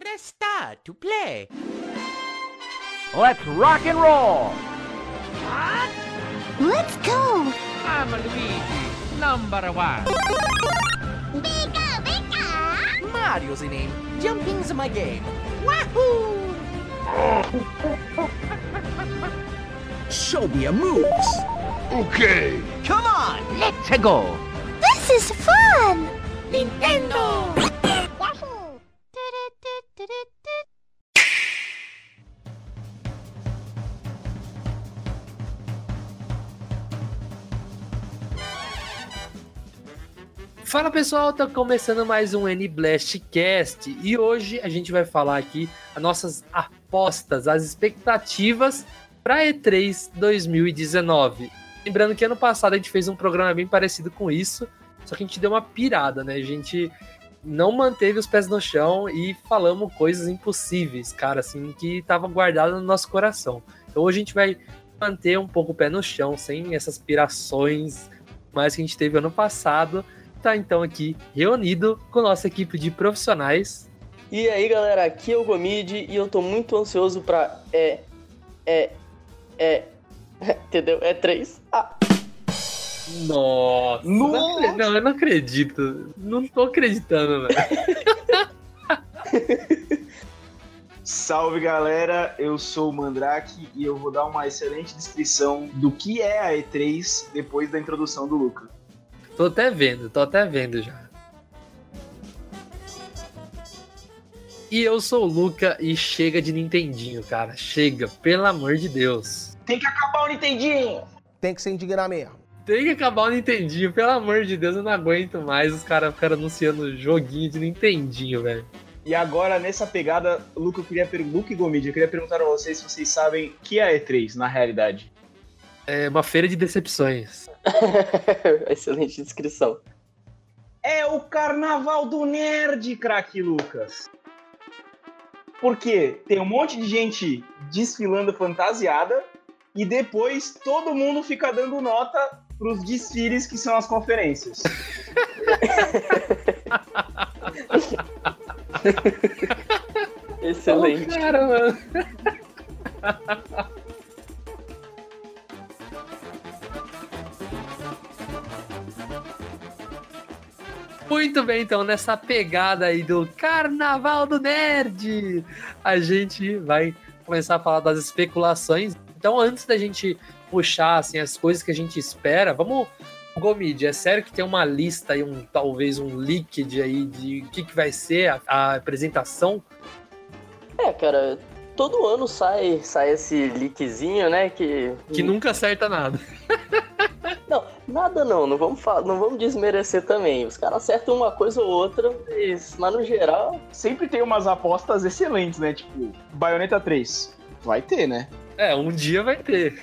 Press star to play. Let's rock and roll! Let's go! I'm Luigi, number one. Bigga, bigga! Mario's the name. Jumping's my game. Wahoo! Show me your moves! Okay. Come on, let's go! This is fun! Nintendo! Fala pessoal, tá começando mais um N Blast Cast e hoje a gente vai falar aqui as nossas apostas, as expectativas para E3 2019. Lembrando que ano passado a gente fez um programa bem parecido com isso, só que a gente deu uma pirada, né? A gente não manteve os pés no chão e falamos coisas impossíveis, cara, assim, que tava guardado no nosso coração. Então hoje a gente vai manter um pouco o pé no chão, sem essas pirações mais que a gente teve ano passado tá então aqui reunido com nossa equipe de profissionais. E aí galera, aqui é o Gomid e eu tô muito ansioso pra. É. É. É. Entendeu? É 3. Ah, Nossa! Não, acre- não, eu não acredito. Não tô acreditando, velho. Salve galera, eu sou o Mandrake e eu vou dar uma excelente descrição do que é a E3 depois da introdução do Luca. Tô até vendo, tô até vendo já. E eu sou o Luca e chega de Nintendinho, cara. Chega, pelo amor de Deus. Tem que acabar o Nintendinho! Tem que se indignar mesmo. Tem que acabar o Nintendinho, pelo amor de Deus, eu não aguento mais os caras ficarem anunciando joguinho de Nintendinho, velho. E agora, nessa pegada, Luca, eu queria per... Luca e Gomid, eu queria perguntar a vocês se vocês sabem o que é a E3 na realidade. É uma feira de decepções. excelente descrição. É o carnaval do nerd, craque Lucas. Por quê? Tem um monte de gente desfilando fantasiada e depois todo mundo fica dando nota pros desfiles que são as conferências. Excelente. Oh, cara, mano. Muito bem, então, nessa pegada aí do Carnaval do Nerd, a gente vai começar a falar das especulações. Então, antes da gente puxar assim, as coisas que a gente espera, vamos. Gomid, é sério que tem uma lista aí, um, talvez um leaked aí de o que, que vai ser a, a apresentação? É, cara, todo ano sai, sai esse leakzinho, né? Que. Que nunca acerta nada. Não, nada não, não vamos, fa- não vamos desmerecer também. Os caras acertam uma coisa ou outra, mas, mas no geral. Sempre tem umas apostas excelentes, né? Tipo, Bayonetta 3. Vai ter, né? É, um dia vai ter.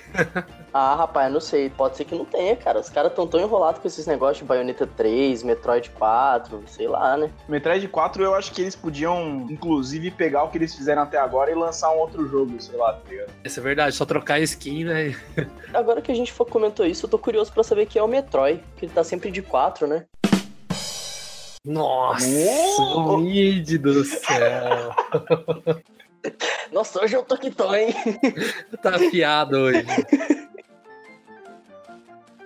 Ah, rapaz, não sei, pode ser que não tenha, cara. Os caras tão tão enrolados com esses negócios de Bayonetta 3, Metroid 4, sei lá, né? Metroid 4 eu acho que eles podiam, inclusive, pegar o que eles fizeram até agora e lançar um outro jogo, sei lá, tá ligado? Isso é verdade, só trocar skin, né? Agora que a gente for- comentou isso, eu tô curioso pra saber quem é o Metroid, que ele tá sempre de 4, né? Nossa, Oh! Do céu. Nossa, hoje eu tô que tô, hein? tá afiado hoje.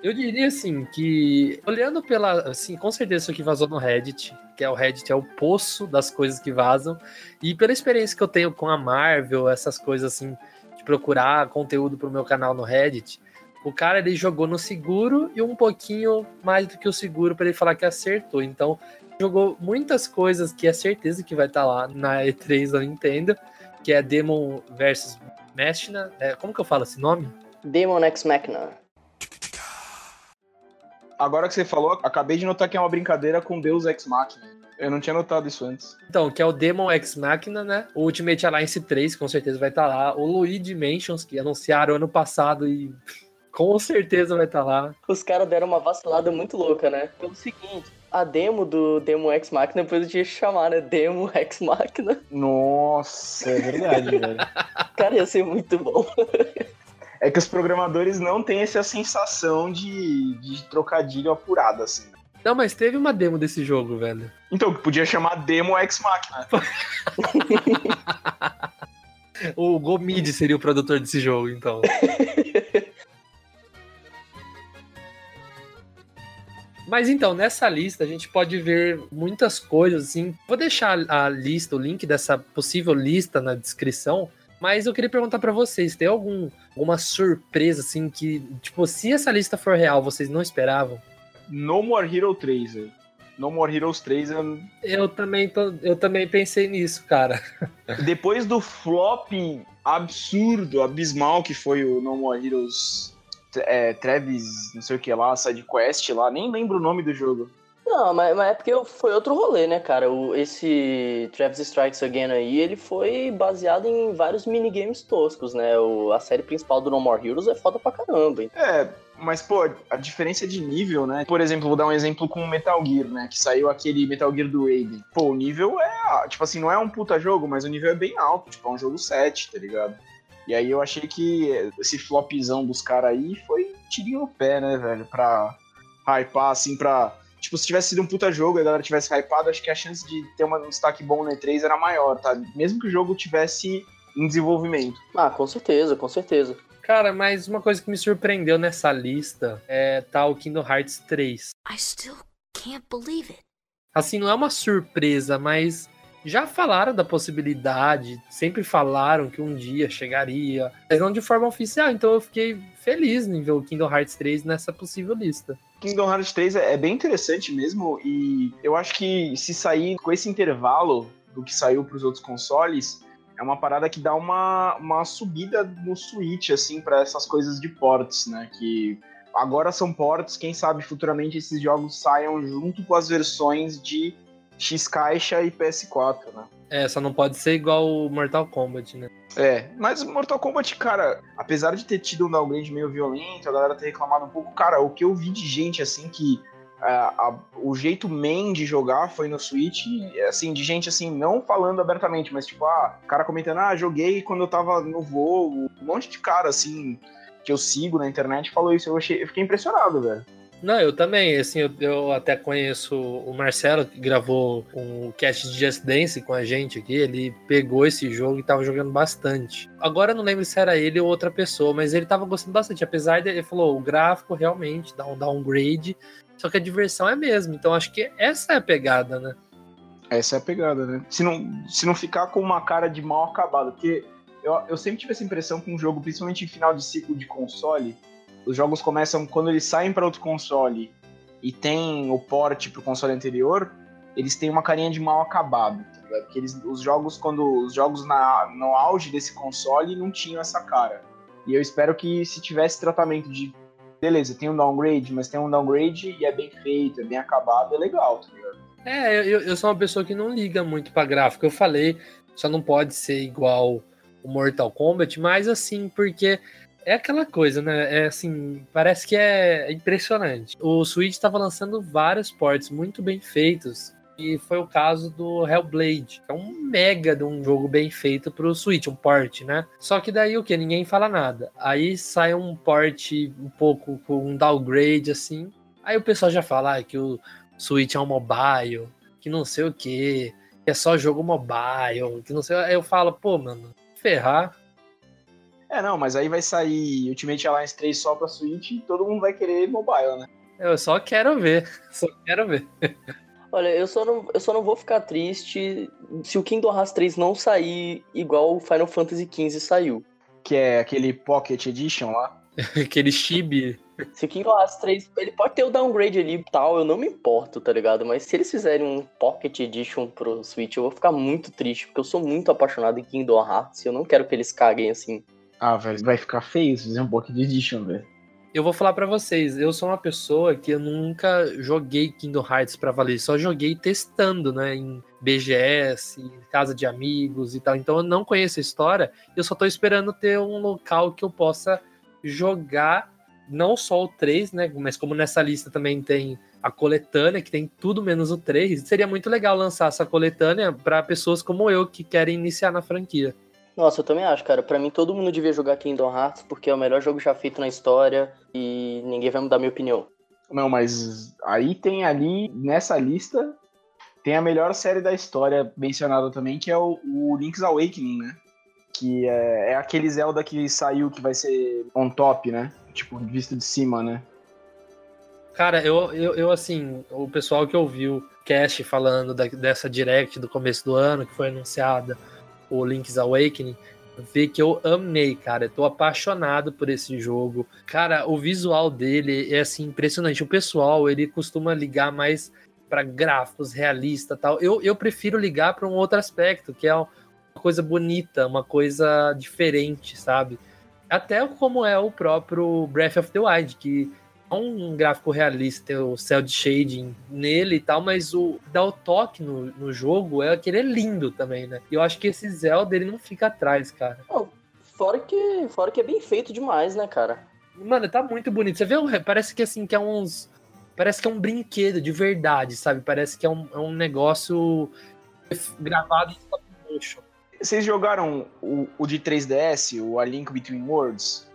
Eu diria assim que olhando pela, assim, com certeza isso aqui vazou no Reddit, que é o Reddit é o poço das coisas que vazam, e pela experiência que eu tenho com a Marvel, essas coisas assim, de procurar conteúdo pro meu canal no Reddit, o cara ele jogou no seguro e um pouquinho mais do que o seguro para ele falar que acertou. Então, jogou muitas coisas que é certeza que vai estar lá na E3 da Nintendo, que é Demon versus Machina. É, como que eu falo esse nome? Demon X Machina. Agora que você falou, acabei de notar que é uma brincadeira com Deus Ex Machina. Eu não tinha notado isso antes. Então, que é o Demon X Machina, né? O Ultimate Alliance 3, com certeza vai estar lá. O Luigi Mansions, que anunciaram ano passado e com certeza vai estar lá. Os caras deram uma vacilada muito louca, né? Pelo seguinte, a demo do Demo X Machina depois eu tinha que chamar, né? Demo X Machina. Nossa, é verdade, velho. Cara, ia ser muito bom. É que os programadores não têm essa sensação de, de trocadilho apurado, assim. Não, mas teve uma demo desse jogo, velho. Então, que podia chamar Demo X Machina. O Gomid seria o produtor desse jogo, então. Mas então, nessa lista a gente pode ver muitas coisas, assim. Vou deixar a lista, o link dessa possível lista na descrição. Mas eu queria perguntar pra vocês, tem algum, alguma surpresa, assim, que, tipo, se essa lista for real, vocês não esperavam? No More Hero 3, velho. No More Heroes 3 é... Eu também, tô, eu também pensei nisso, cara. Depois do flop absurdo, abismal que foi o No More Heroes é, Travis, não sei o que lá, Side Quest lá, nem lembro o nome do jogo. Não, mas, mas é porque foi outro rolê, né, cara? O, esse Travis Strikes Again aí, ele foi baseado em vários minigames toscos, né? O, a série principal do No More Heroes é foda pra caramba. hein? É, mas, pô, a diferença de nível, né? Por exemplo, vou dar um exemplo com o Metal Gear, né? Que saiu aquele Metal Gear do Raiden. Pô, o nível é, tipo assim, não é um puta jogo, mas o nível é bem alto. Tipo, é um jogo 7, tá ligado? E aí eu achei que esse flopzão dos caras aí foi tirinho no pé, né, velho? Pra hypar, assim, pra... Tipo, se tivesse sido um puta jogo e a galera tivesse hypado, acho que a chance de ter um destaque bom no E3 era maior, tá? Mesmo que o jogo tivesse em desenvolvimento. Ah, com certeza, com certeza. Cara, mas uma coisa que me surpreendeu nessa lista é tá o Kingdom Hearts 3. I still can't believe it. Assim, não é uma surpresa, mas já falaram da possibilidade, sempre falaram que um dia chegaria, mas não de forma oficial, então eu fiquei feliz em ver o Kingdom Hearts 3 nessa possível lista. Kingdom Hearts 3 é é bem interessante mesmo, e eu acho que se sair com esse intervalo do que saiu para os outros consoles, é uma parada que dá uma, uma subida no Switch, assim, para essas coisas de ports, né? Que agora são ports, quem sabe futuramente esses jogos saiam junto com as versões de X-Caixa e PS4, né? É, só não pode ser igual o Mortal Kombat, né? É, mas Mortal Kombat, cara, apesar de ter tido um downgrade meio violento, a galera ter reclamado um pouco, cara, o que eu vi de gente, assim, que ah, a- o jeito main de jogar foi no Switch, assim, de gente, assim, não falando abertamente, mas tipo, ah, cara comentando, ah, joguei quando eu tava no voo, um monte de cara, assim, que eu sigo na internet falou isso, eu, achei, eu fiquei impressionado, velho. Não, eu também, assim, eu, eu até conheço o Marcelo, que gravou um cast de Just Dance com a gente aqui, ele pegou esse jogo e tava jogando bastante. Agora eu não lembro se era ele ou outra pessoa, mas ele tava gostando bastante, apesar de, ele falou, o gráfico realmente dá um downgrade, só que a diversão é mesmo, então acho que essa é a pegada, né? Essa é a pegada, né? Se não, se não ficar com uma cara de mal acabado, porque eu, eu sempre tive essa impressão que um jogo, principalmente em final de ciclo de console, os jogos começam, quando eles saem para outro console e tem o port pro console anterior, eles têm uma carinha de mal acabado, tá ligado? Porque eles, os jogos, quando os jogos na, no auge desse console não tinham essa cara. E eu espero que se tivesse tratamento de beleza, tem um downgrade, mas tem um downgrade e é bem feito, é bem acabado, é legal, tá ligado? É, eu, eu sou uma pessoa que não liga muito pra gráfico. Eu falei, só não pode ser igual o Mortal Kombat, mas assim, porque é aquela coisa, né? É assim, parece que é impressionante. O Switch estava lançando vários ports muito bem feitos. E foi o caso do Hellblade, é um mega de um jogo bem feito pro Switch, um port, né? Só que daí o que? Ninguém fala nada. Aí sai um port um pouco com um downgrade assim. Aí o pessoal já fala ah, que o Switch é um mobile, que não sei o que, que é só jogo mobile, que não sei. Aí eu falo, pô, mano, ferrar. É, não, mas aí vai sair Ultimate Alliance 3 só pra Switch e todo mundo vai querer mobile, né? Eu só quero ver, só quero ver. Olha, eu só, não, eu só não vou ficar triste se o Kingdom Hearts 3 não sair igual o Final Fantasy XV saiu. Que é aquele Pocket Edition lá. Aquele chibi. Se o Kingdom Hearts 3, ele pode ter o downgrade ali e tal, eu não me importo, tá ligado? Mas se eles fizerem um Pocket Edition pro Switch, eu vou ficar muito triste, porque eu sou muito apaixonado em Kingdom Hearts e eu não quero que eles caguem assim. Ah, velho, vai ficar feio se fizer um Pocket Edition, velho. Eu vou falar pra vocês, eu sou uma pessoa que eu nunca joguei Kingdom Hearts pra valer, só joguei testando, né, em BGS, em casa de amigos e tal. Então eu não conheço a história, eu só tô esperando ter um local que eu possa jogar não só o 3, né, mas como nessa lista também tem a coletânea, que tem tudo menos o 3, seria muito legal lançar essa coletânea pra pessoas como eu que querem iniciar na franquia. Nossa, eu também acho, cara. Pra mim, todo mundo devia jogar Kingdom Hearts, porque é o melhor jogo já feito na história e ninguém vai mudar minha opinião. Não, mas aí tem ali, nessa lista, tem a melhor série da história mencionada também, que é o, o Link's Awakening, né? Que é, é aquele Zelda que saiu que vai ser on top, né? Tipo, visto de cima, né? Cara, eu, eu, eu, assim, o pessoal que ouviu cast falando da, dessa direct do começo do ano, que foi anunciada, o Link's Awakening, vê que eu amei, cara. Eu tô apaixonado por esse jogo. Cara, o visual dele é assim impressionante. O pessoal, ele costuma ligar mais para gráficos realistas, tal. Eu, eu prefiro ligar para um outro aspecto, que é uma coisa bonita, uma coisa diferente, sabe? Até como é o próprio Breath of the Wild, que um gráfico realista, o cel shading nele e tal, mas o dá o toque no, no jogo é que ele é lindo também, né? E eu acho que esse Zelda ele não fica atrás, cara. Oh, fora que fora que é bem feito demais, né, cara? Mano, tá muito bonito. Você vê, parece que assim que é uns parece que é um brinquedo de verdade, sabe? Parece que é um, é um negócio gravado em stop motion. Vocês jogaram o, o de 3DS, o A Link Between Worlds?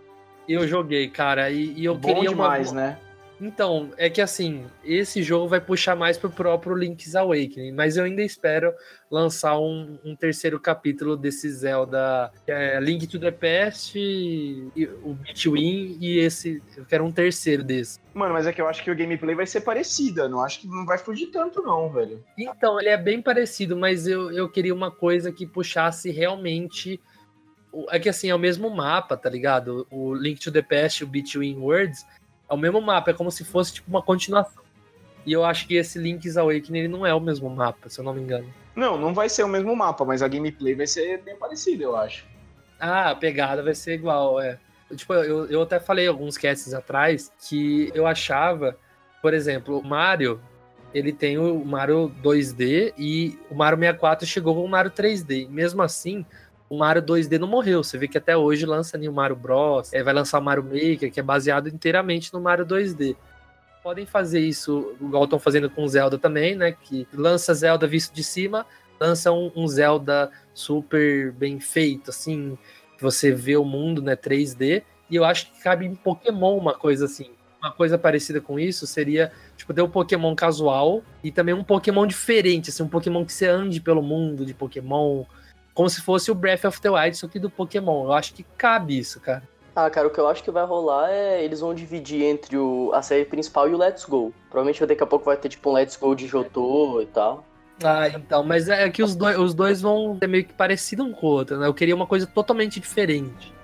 Eu joguei, cara, e, e eu Bom queria demais, uma... né? Então, é que assim, esse jogo vai puxar mais pro próprio Link's Awakening, mas eu ainda espero lançar um, um terceiro capítulo desse Zelda, que é Link to the Past, e, o Between e esse, eu quero um terceiro desse. Mano, mas é que eu acho que o gameplay vai ser parecida, não acho que não vai fugir tanto não, velho. Então, ele é bem parecido, mas eu, eu queria uma coisa que puxasse realmente é que assim, é o mesmo mapa, tá ligado? O Link to the Past e o Between Worlds é o mesmo mapa, é como se fosse tipo uma continuação. E eu acho que esse Link's Awakening ele não é o mesmo mapa, se eu não me engano. Não, não vai ser o mesmo mapa, mas a gameplay vai ser bem parecida, eu acho. Ah, a pegada vai ser igual, é. Tipo, eu, eu até falei alguns casts atrás que eu achava, por exemplo, o Mario, ele tem o Mario 2D e o Mario 64 chegou com o Mario 3D. Mesmo assim, o Mario 2D não morreu. Você vê que até hoje lança o Mario Bros. É, vai lançar o Mario Maker, que é baseado inteiramente no Mario 2D. Podem fazer isso, igual estão fazendo com Zelda também, né? Que lança Zelda visto de cima, lança um, um Zelda super bem feito, assim, você vê o mundo, né, 3D. E eu acho que cabe em Pokémon uma coisa assim. Uma coisa parecida com isso seria, tipo, ter um Pokémon casual e também um Pokémon diferente, assim, um Pokémon que você ande pelo mundo de Pokémon, como se fosse o Breath of the Wild, só que do Pokémon. Eu acho que cabe isso, cara. Ah, cara, o que eu acho que vai rolar é eles vão dividir entre o, a série principal e o Let's Go. Provavelmente daqui a pouco vai ter tipo um Let's Go de Jotô e tal. Ah, então, mas é que os dois, os dois vão ser meio que parecidos um com o outro, né? Eu queria uma coisa totalmente diferente.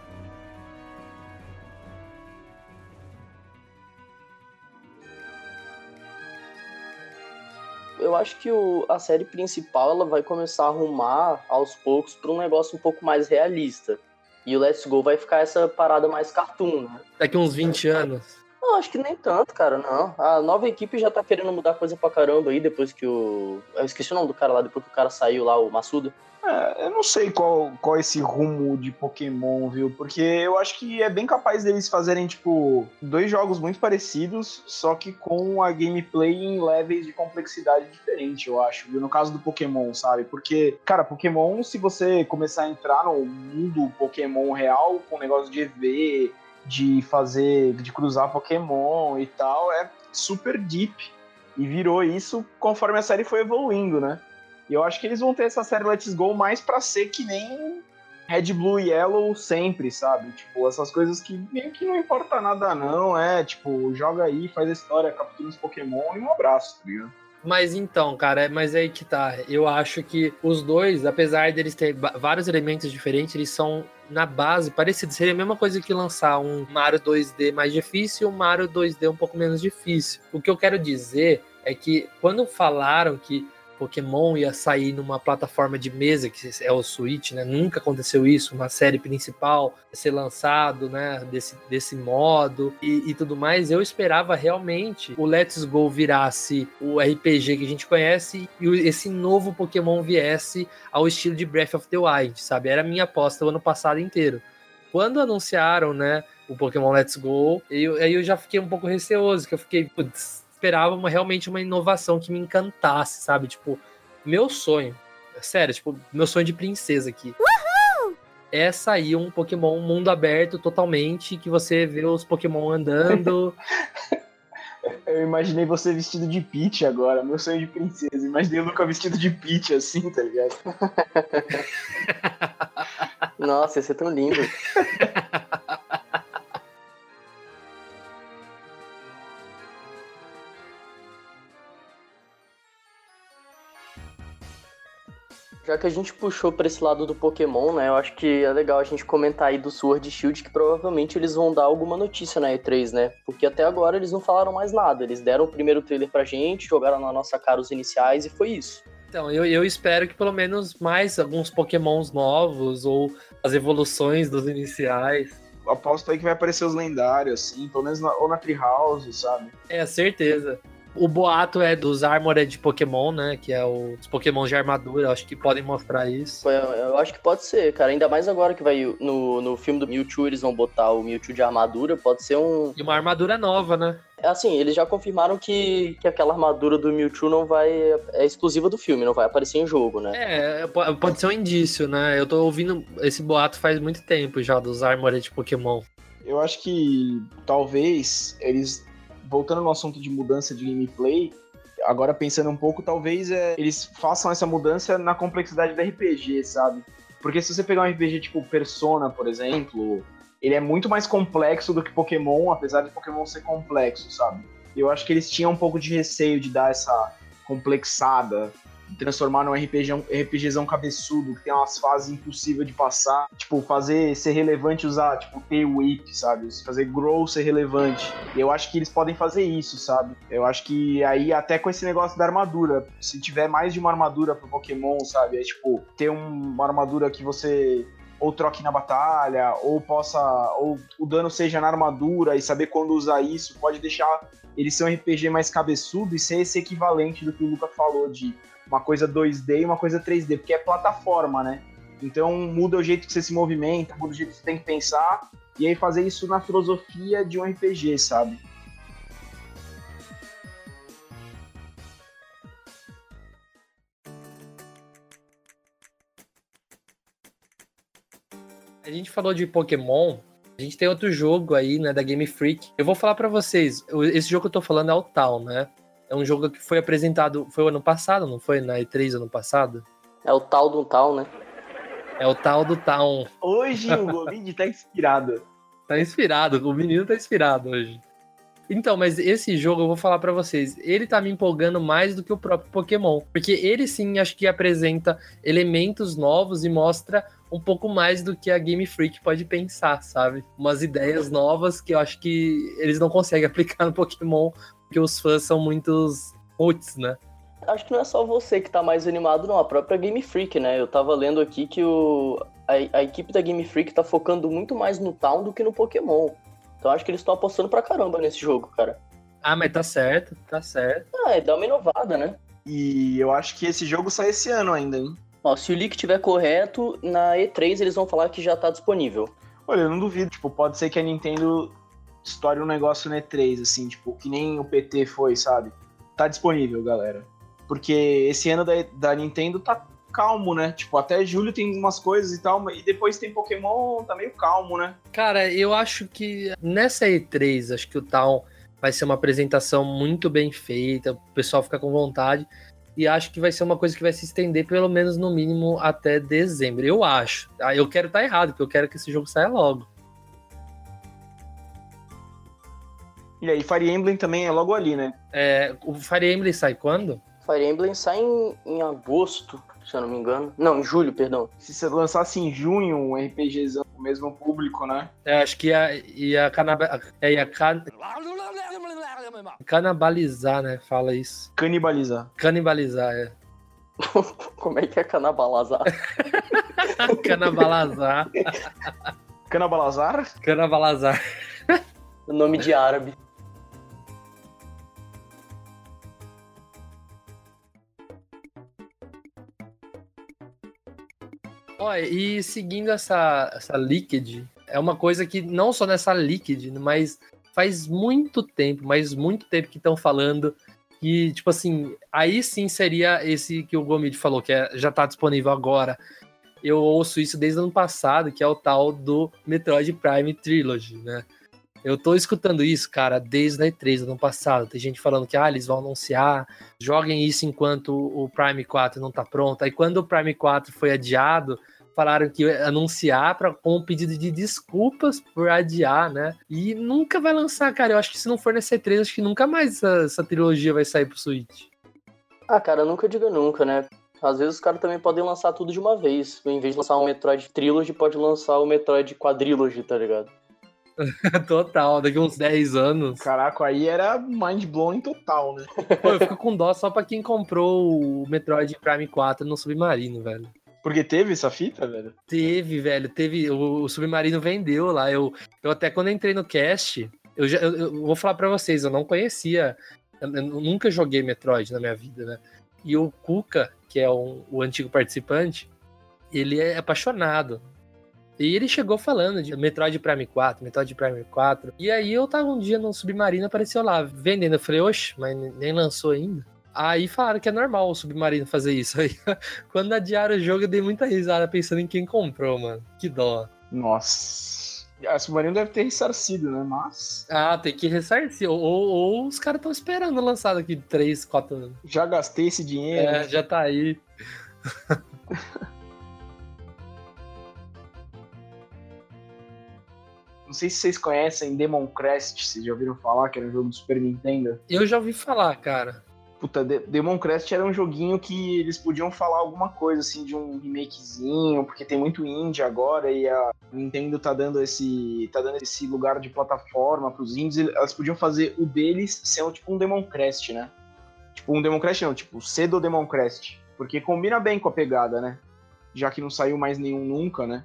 Eu acho que o, a série principal ela vai começar a arrumar aos poucos para um negócio um pouco mais realista. E o Let's Go vai ficar essa parada mais cartoon, né? Daqui uns 20 anos. Não, acho que nem tanto, cara, não. A nova equipe já tá querendo mudar coisa pra caramba aí, depois que o. Eu esqueci o nome do cara lá, depois que o cara saiu lá, o Massuda. É, eu não sei qual, qual é esse rumo de Pokémon, viu? Porque eu acho que é bem capaz deles fazerem, tipo, dois jogos muito parecidos, só que com a gameplay em levels de complexidade diferente, eu acho, viu? No caso do Pokémon, sabe? Porque, cara, Pokémon, se você começar a entrar no mundo Pokémon real, com negócio de EV, de fazer, de cruzar Pokémon e tal, é super deep. E virou isso conforme a série foi evoluindo, né? E eu acho que eles vão ter essa série Let's Go mais pra ser que nem Red Blue e Yellow sempre, sabe? Tipo, essas coisas que meio que não importa nada, não. É, tipo, joga aí, faz a história, captura os Pokémon e um abraço, tá ligado? Mas então, cara, mas aí que tá. Eu acho que os dois, apesar deles terem vários elementos diferentes, eles são na base parecidos. Seria a mesma coisa que lançar um Mario 2D mais difícil e um Mario 2D um pouco menos difícil. O que eu quero dizer é que quando falaram que Pokémon ia sair numa plataforma de mesa, que é o Switch, né? Nunca aconteceu isso, uma série principal ser lançado, né? Desse, desse modo e, e tudo mais. Eu esperava realmente o Let's Go virasse o RPG que a gente conhece e esse novo Pokémon viesse ao estilo de Breath of the Wild, sabe? Era a minha aposta o ano passado inteiro. Quando anunciaram, né? O Pokémon Let's Go, eu, aí eu já fiquei um pouco receoso, que eu fiquei, putz, esperava uma, realmente uma inovação que me encantasse, sabe? Tipo, meu sonho, sério, tipo, meu sonho de princesa aqui. Uhul! É sair um Pokémon mundo aberto totalmente, que você vê os Pokémon andando. Eu imaginei você vestido de Peach agora, meu sonho de princesa. Imaginei o Luca vestido de Peach assim, tá ligado? Nossa, ia ser tão lindo. Já que a gente puxou pra esse lado do Pokémon, né? Eu acho que é legal a gente comentar aí do Sword Shield, que provavelmente eles vão dar alguma notícia na E3, né? Porque até agora eles não falaram mais nada. Eles deram o primeiro trailer pra gente, jogaram na nossa cara os iniciais e foi isso. Então, eu, eu espero que pelo menos mais alguns Pokémons novos ou as evoluções dos iniciais. Aposto aí que vai aparecer os lendários, assim, pelo menos na, ou na Treehouse, sabe? É, certeza. O boato é dos Armored Pokémon, né? Que é os Pokémon de armadura. Acho que podem mostrar isso. Eu, eu acho que pode ser, cara. Ainda mais agora que vai no, no filme do Mewtwo, eles vão botar o Mewtwo de armadura. Pode ser um. E uma armadura nova, né? Assim, eles já confirmaram que, que aquela armadura do Mewtwo não vai. É exclusiva do filme, não vai aparecer em jogo, né? É, po- pode ser um indício, né? Eu tô ouvindo esse boato faz muito tempo já dos Armored Pokémon. Eu acho que talvez eles, voltando no assunto de mudança de gameplay, agora pensando um pouco, talvez é, eles façam essa mudança na complexidade do RPG, sabe? Porque se você pegar um RPG tipo Persona, por exemplo, ele é muito mais complexo do que Pokémon, apesar de Pokémon ser complexo, sabe? Eu acho que eles tinham um pouco de receio de dar essa complexada, transformar num RPG, RPGzão cabeçudo, que tem umas fases impossíveis de passar. Tipo, fazer ser relevante usar, tipo, ter whip, sabe? Fazer grow ser relevante. Eu acho que eles podem fazer isso, sabe? Eu acho que aí, até com esse negócio da armadura, se tiver mais de uma armadura pro Pokémon, sabe? É tipo, ter um- uma armadura que você ou troque na batalha, ou possa. ou o dano seja na armadura e saber quando usar isso, pode deixar ele ser um RPG mais cabeçudo e ser esse equivalente do que o Luca falou de uma coisa 2D e uma coisa 3D, porque é plataforma, né? Então muda o jeito que você se movimenta, muda o jeito que você tem que pensar, e aí fazer isso na filosofia de um RPG, sabe? A gente falou de Pokémon. A gente tem outro jogo aí, né, da Game Freak. Eu vou falar pra vocês. Esse jogo que eu tô falando é o Town, né? É um jogo que foi apresentado, foi o ano passado, não foi? Na E3 ano passado? É o tal do tal, né? É o tal do Town. Hoje o Govid tá inspirado. Tá inspirado, o menino tá inspirado hoje. Então, mas esse jogo eu vou falar pra vocês, ele tá me empolgando mais do que o próprio Pokémon, porque ele sim acho que apresenta elementos novos e mostra um pouco mais do que a Game Freak pode pensar, sabe? Umas ideias novas que eu acho que eles não conseguem aplicar no Pokémon, porque os fãs são muitos roots, né? Acho que não é só você que tá mais animado, não. A própria Game Freak, né? Eu tava lendo aqui que o, a, a equipe da Game Freak tá focando muito mais no Town do que no Pokémon. Então acho que eles estão apostando pra caramba nesse jogo, cara. Ah, mas tá certo, tá certo. Ah, é dar uma inovada, né? E eu acho que esse jogo sai esse ano ainda, hein? Ó, se o leak tiver correto, na E3 eles vão falar que já tá disponível. Olha, eu não duvido, tipo, pode ser que a Nintendo estoure um negócio no E3, assim, tipo, que nem o PT foi, sabe? Tá disponível, galera. Porque esse ano da, da Nintendo tá calmo, né? Tipo, até julho tem umas coisas e tal, e depois tem Pokémon, tá meio calmo, né? Cara, eu acho que nessa E3, acho que o Town vai ser uma apresentação muito bem feita, o pessoal fica com vontade. E acho que vai ser uma coisa que vai se estender pelo menos no mínimo até dezembro. Eu acho. Ah, Eu quero estar errado, porque eu quero que esse jogo saia logo. E aí, Fire Emblem também é logo ali, né? É, o Fire Emblem sai quando? Fire Emblem sai em, em agosto, se eu não me engano. Não, em julho, perdão. Se você lançasse em junho um RPGzão com o mesmo público, né? Eu acho que ia, ia, canaba, é, ia can- canibalizar, né? Fala isso. Canibalizar. Canibalizar, é. Como é que é Canabalazar? Canabalazar. Canabalazar? Canabalazar. Nome de árabe. Olha, e seguindo essa, essa Liquid, é uma coisa que não só nessa Liquid, mas faz muito tempo, mas muito tempo que estão falando que, tipo assim, aí sim seria esse que o Gomid falou, que é- já tá disponível agora. Eu ouço isso desde o ano passado, que é o tal do Metroid Prime Trilogy, né? Eu tô escutando isso, cara, desde a E3 do ano passado. Tem gente falando que ah, eles vão anunciar, joguem isso enquanto o Prime 4 não tá pronto. Aí quando o Prime 4 foi adiado, falaram que ia anunciar pra, com um pedido de desculpas por adiar, né? E nunca vai lançar, cara. Eu acho que se não for nessa E3, acho que nunca mais essa, essa trilogia vai sair pro Switch. Ah, cara, nunca diga nunca, né? Às vezes os caras também podem lançar tudo de uma vez. Em vez de lançar um Metroid Trilogy, pode lançar o Metroid Quadrilogy, tá ligado? Total, daqui uns 10 anos. Caraca, aí era mind blowing total, né? Pô, eu fico com dó só pra quem comprou o Metroid Prime 4 no Submarino, velho. Porque teve essa fita, velho? Teve, velho, teve. O, o Submarino vendeu lá. Eu, eu até quando entrei no cast, eu, já, eu, eu vou falar pra vocês, eu não conhecia. Eu, eu nunca joguei Metroid na minha vida, né? E o Kuka, que é um- o antigo participante, ele é apaixonado. E ele chegou falando de Metroid Prime 4, Metroid Prime 4. E aí eu tava um dia no Submarino, apareceu lá, vendendo. Eu falei, oxe, mas nem lançou ainda. Aí falaram que é normal o Submarino fazer isso. Aí, quando adiaram o jogo, eu dei muita risada pensando em quem comprou, mano. Que dó. Nossa. A Submarino deve ter ressarcido, né? Mas. Ah, tem que ressarcir. Ou, ou- ou os caras estão esperando lançar daqui 3, 4 anos. Já gastei esse dinheiro. É, já tá aí. Não sei se vocês conhecem Demon Crest, vocês já ouviram falar que era um jogo do Super Nintendo. Eu já ouvi falar, cara. Puta, De- Demon Crest era um joguinho que eles podiam falar alguma coisa assim de um remakezinho, porque tem muito indie agora e a Nintendo tá dando esse tá dando esse lugar de plataforma pros indies, elas podiam fazer o deles sendo tipo um Demon Crest, né? Tipo um Demon Crest não, tipo cedo Demon Crest, porque combina bem com a pegada, né? Já que não saiu mais nenhum nunca, né?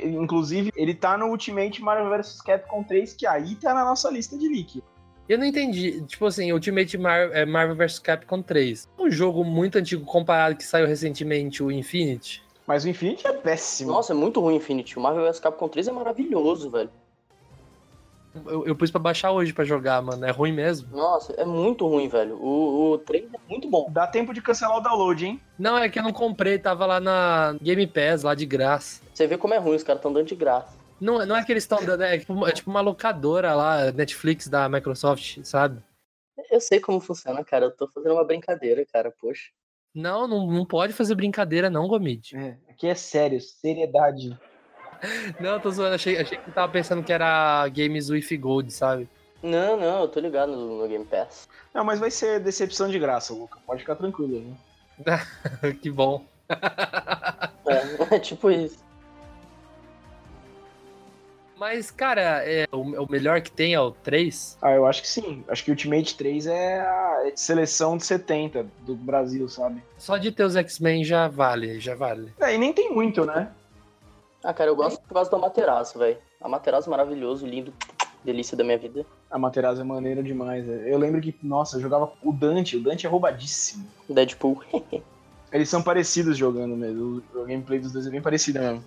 Inclusive, ele tá no Ultimate Marvel vs Capcom 3, que aí tá na nossa lista de leak. Eu não entendi. Tipo assim, Ultimate Mar é, Marvel vs Capcom 3. Um jogo muito antigo comparado que saiu recentemente, o Infinity. Mas o Infinity é péssimo. Nossa, é muito ruim Infinity. O Marvel vs Capcom 3 é maravilhoso, velho. Eu, eu pus pra baixar hoje pra jogar, mano. É ruim mesmo. Nossa, é muito ruim, velho. O, o 3 é muito bom. Dá tempo de cancelar o download, hein? Não, é que eu não comprei, tava lá na Game Pass, lá de graça. Você vê como é ruim, os caras estão dando de graça. Não, não é que eles estão dando, é tipo, é tipo uma locadora lá, Netflix da Microsoft, sabe? Eu sei como funciona, cara. Eu tô fazendo uma brincadeira, cara. Poxa. Não, não, não pode fazer brincadeira, não, Gomid. É, aqui é sério, seriedade. Não, tô zoando, achei, achei que tava pensando que era Games with Gold, sabe? Não, não, eu tô ligado no, no Game Pass. Não, mas vai ser decepção de graça, Luca. Pode ficar tranquilo, né? que bom. É, é tipo isso. Mas, cara, é, o, o melhor que tem é o 3. Ah, eu acho que sim. Acho que Ultimate 3 é a seleção de 70 do Brasil, sabe? Só de ter os X-Men já vale, já vale. É, e nem tem muito, né? Ah, cara, eu gosto por causa do Amaterasu, velho. Amaterasu maravilhoso, lindo. Delícia da minha vida. A Materazzi é maneira demais. é. Eu lembro que, nossa, eu jogava o Dante. O Dante é roubadíssimo. Deadpool. Eles são parecidos jogando mesmo. O gameplay dos dois é bem parecido mesmo.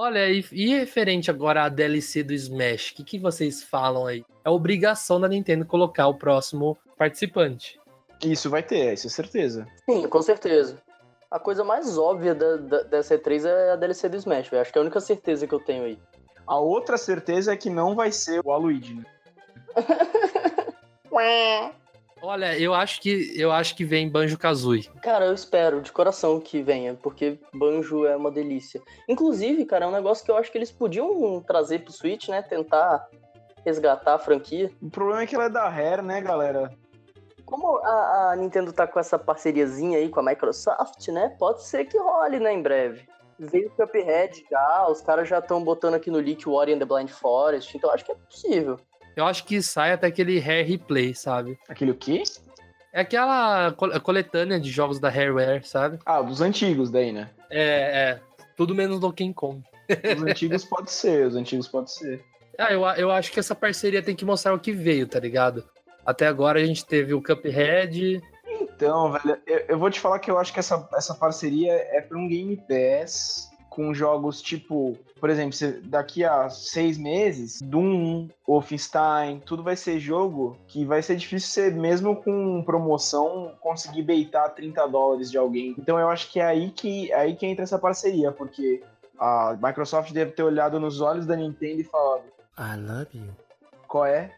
Olha, e, e referente agora à DLC do Smash, o que, que vocês falam aí? É obrigação da Nintendo colocar o próximo participante. Isso vai ter, isso é certeza. Sim, com certeza. A coisa mais óbvia da, da, dessa E3 é a DLC do Smash, velho. Acho que é a única certeza que eu tenho aí. A outra certeza é que não vai ser o Aluigi, né? Olha, eu acho que eu acho que vem Banjo Kazooie. Cara, eu espero de coração que venha, porque Banjo é uma delícia. Inclusive, cara, é um negócio que eu acho que eles podiam trazer pro Switch, né? Tentar resgatar a franquia. O problema é que ela é da Rare, né, galera? Como a, a Nintendo tá com essa parceriazinha aí com a Microsoft, né? Pode ser que role, né, em breve. Veio o Cuphead já, os caras já estão botando aqui no leak Ori and the Blind Forest, então acho que é possível. Eu acho que sai até aquele Rare Replay, sabe? Aquele o quê? É aquela co- coletânea de jogos da Rareware, sabe? Ah, dos antigos daí, né? É, é. Tudo menos Donkey Kong. Os antigos pode ser, os antigos pode ser. Ah, eu, eu acho que essa parceria tem que mostrar o que veio, tá ligado? Até agora a gente teve o Cuphead. Então, velho, eu, eu vou te falar que eu acho que essa, essa parceria é pra um Game Pass com jogos tipo, por exemplo, daqui a seis meses, Doom, Wolfenstein, tudo vai ser jogo que vai ser difícil você, mesmo com promoção, conseguir beitar 30 dólares de alguém. Então eu acho que é aí que, é aí que entra essa parceria, porque a Microsoft deve ter olhado nos olhos da Nintendo e falado: I love you. qual é?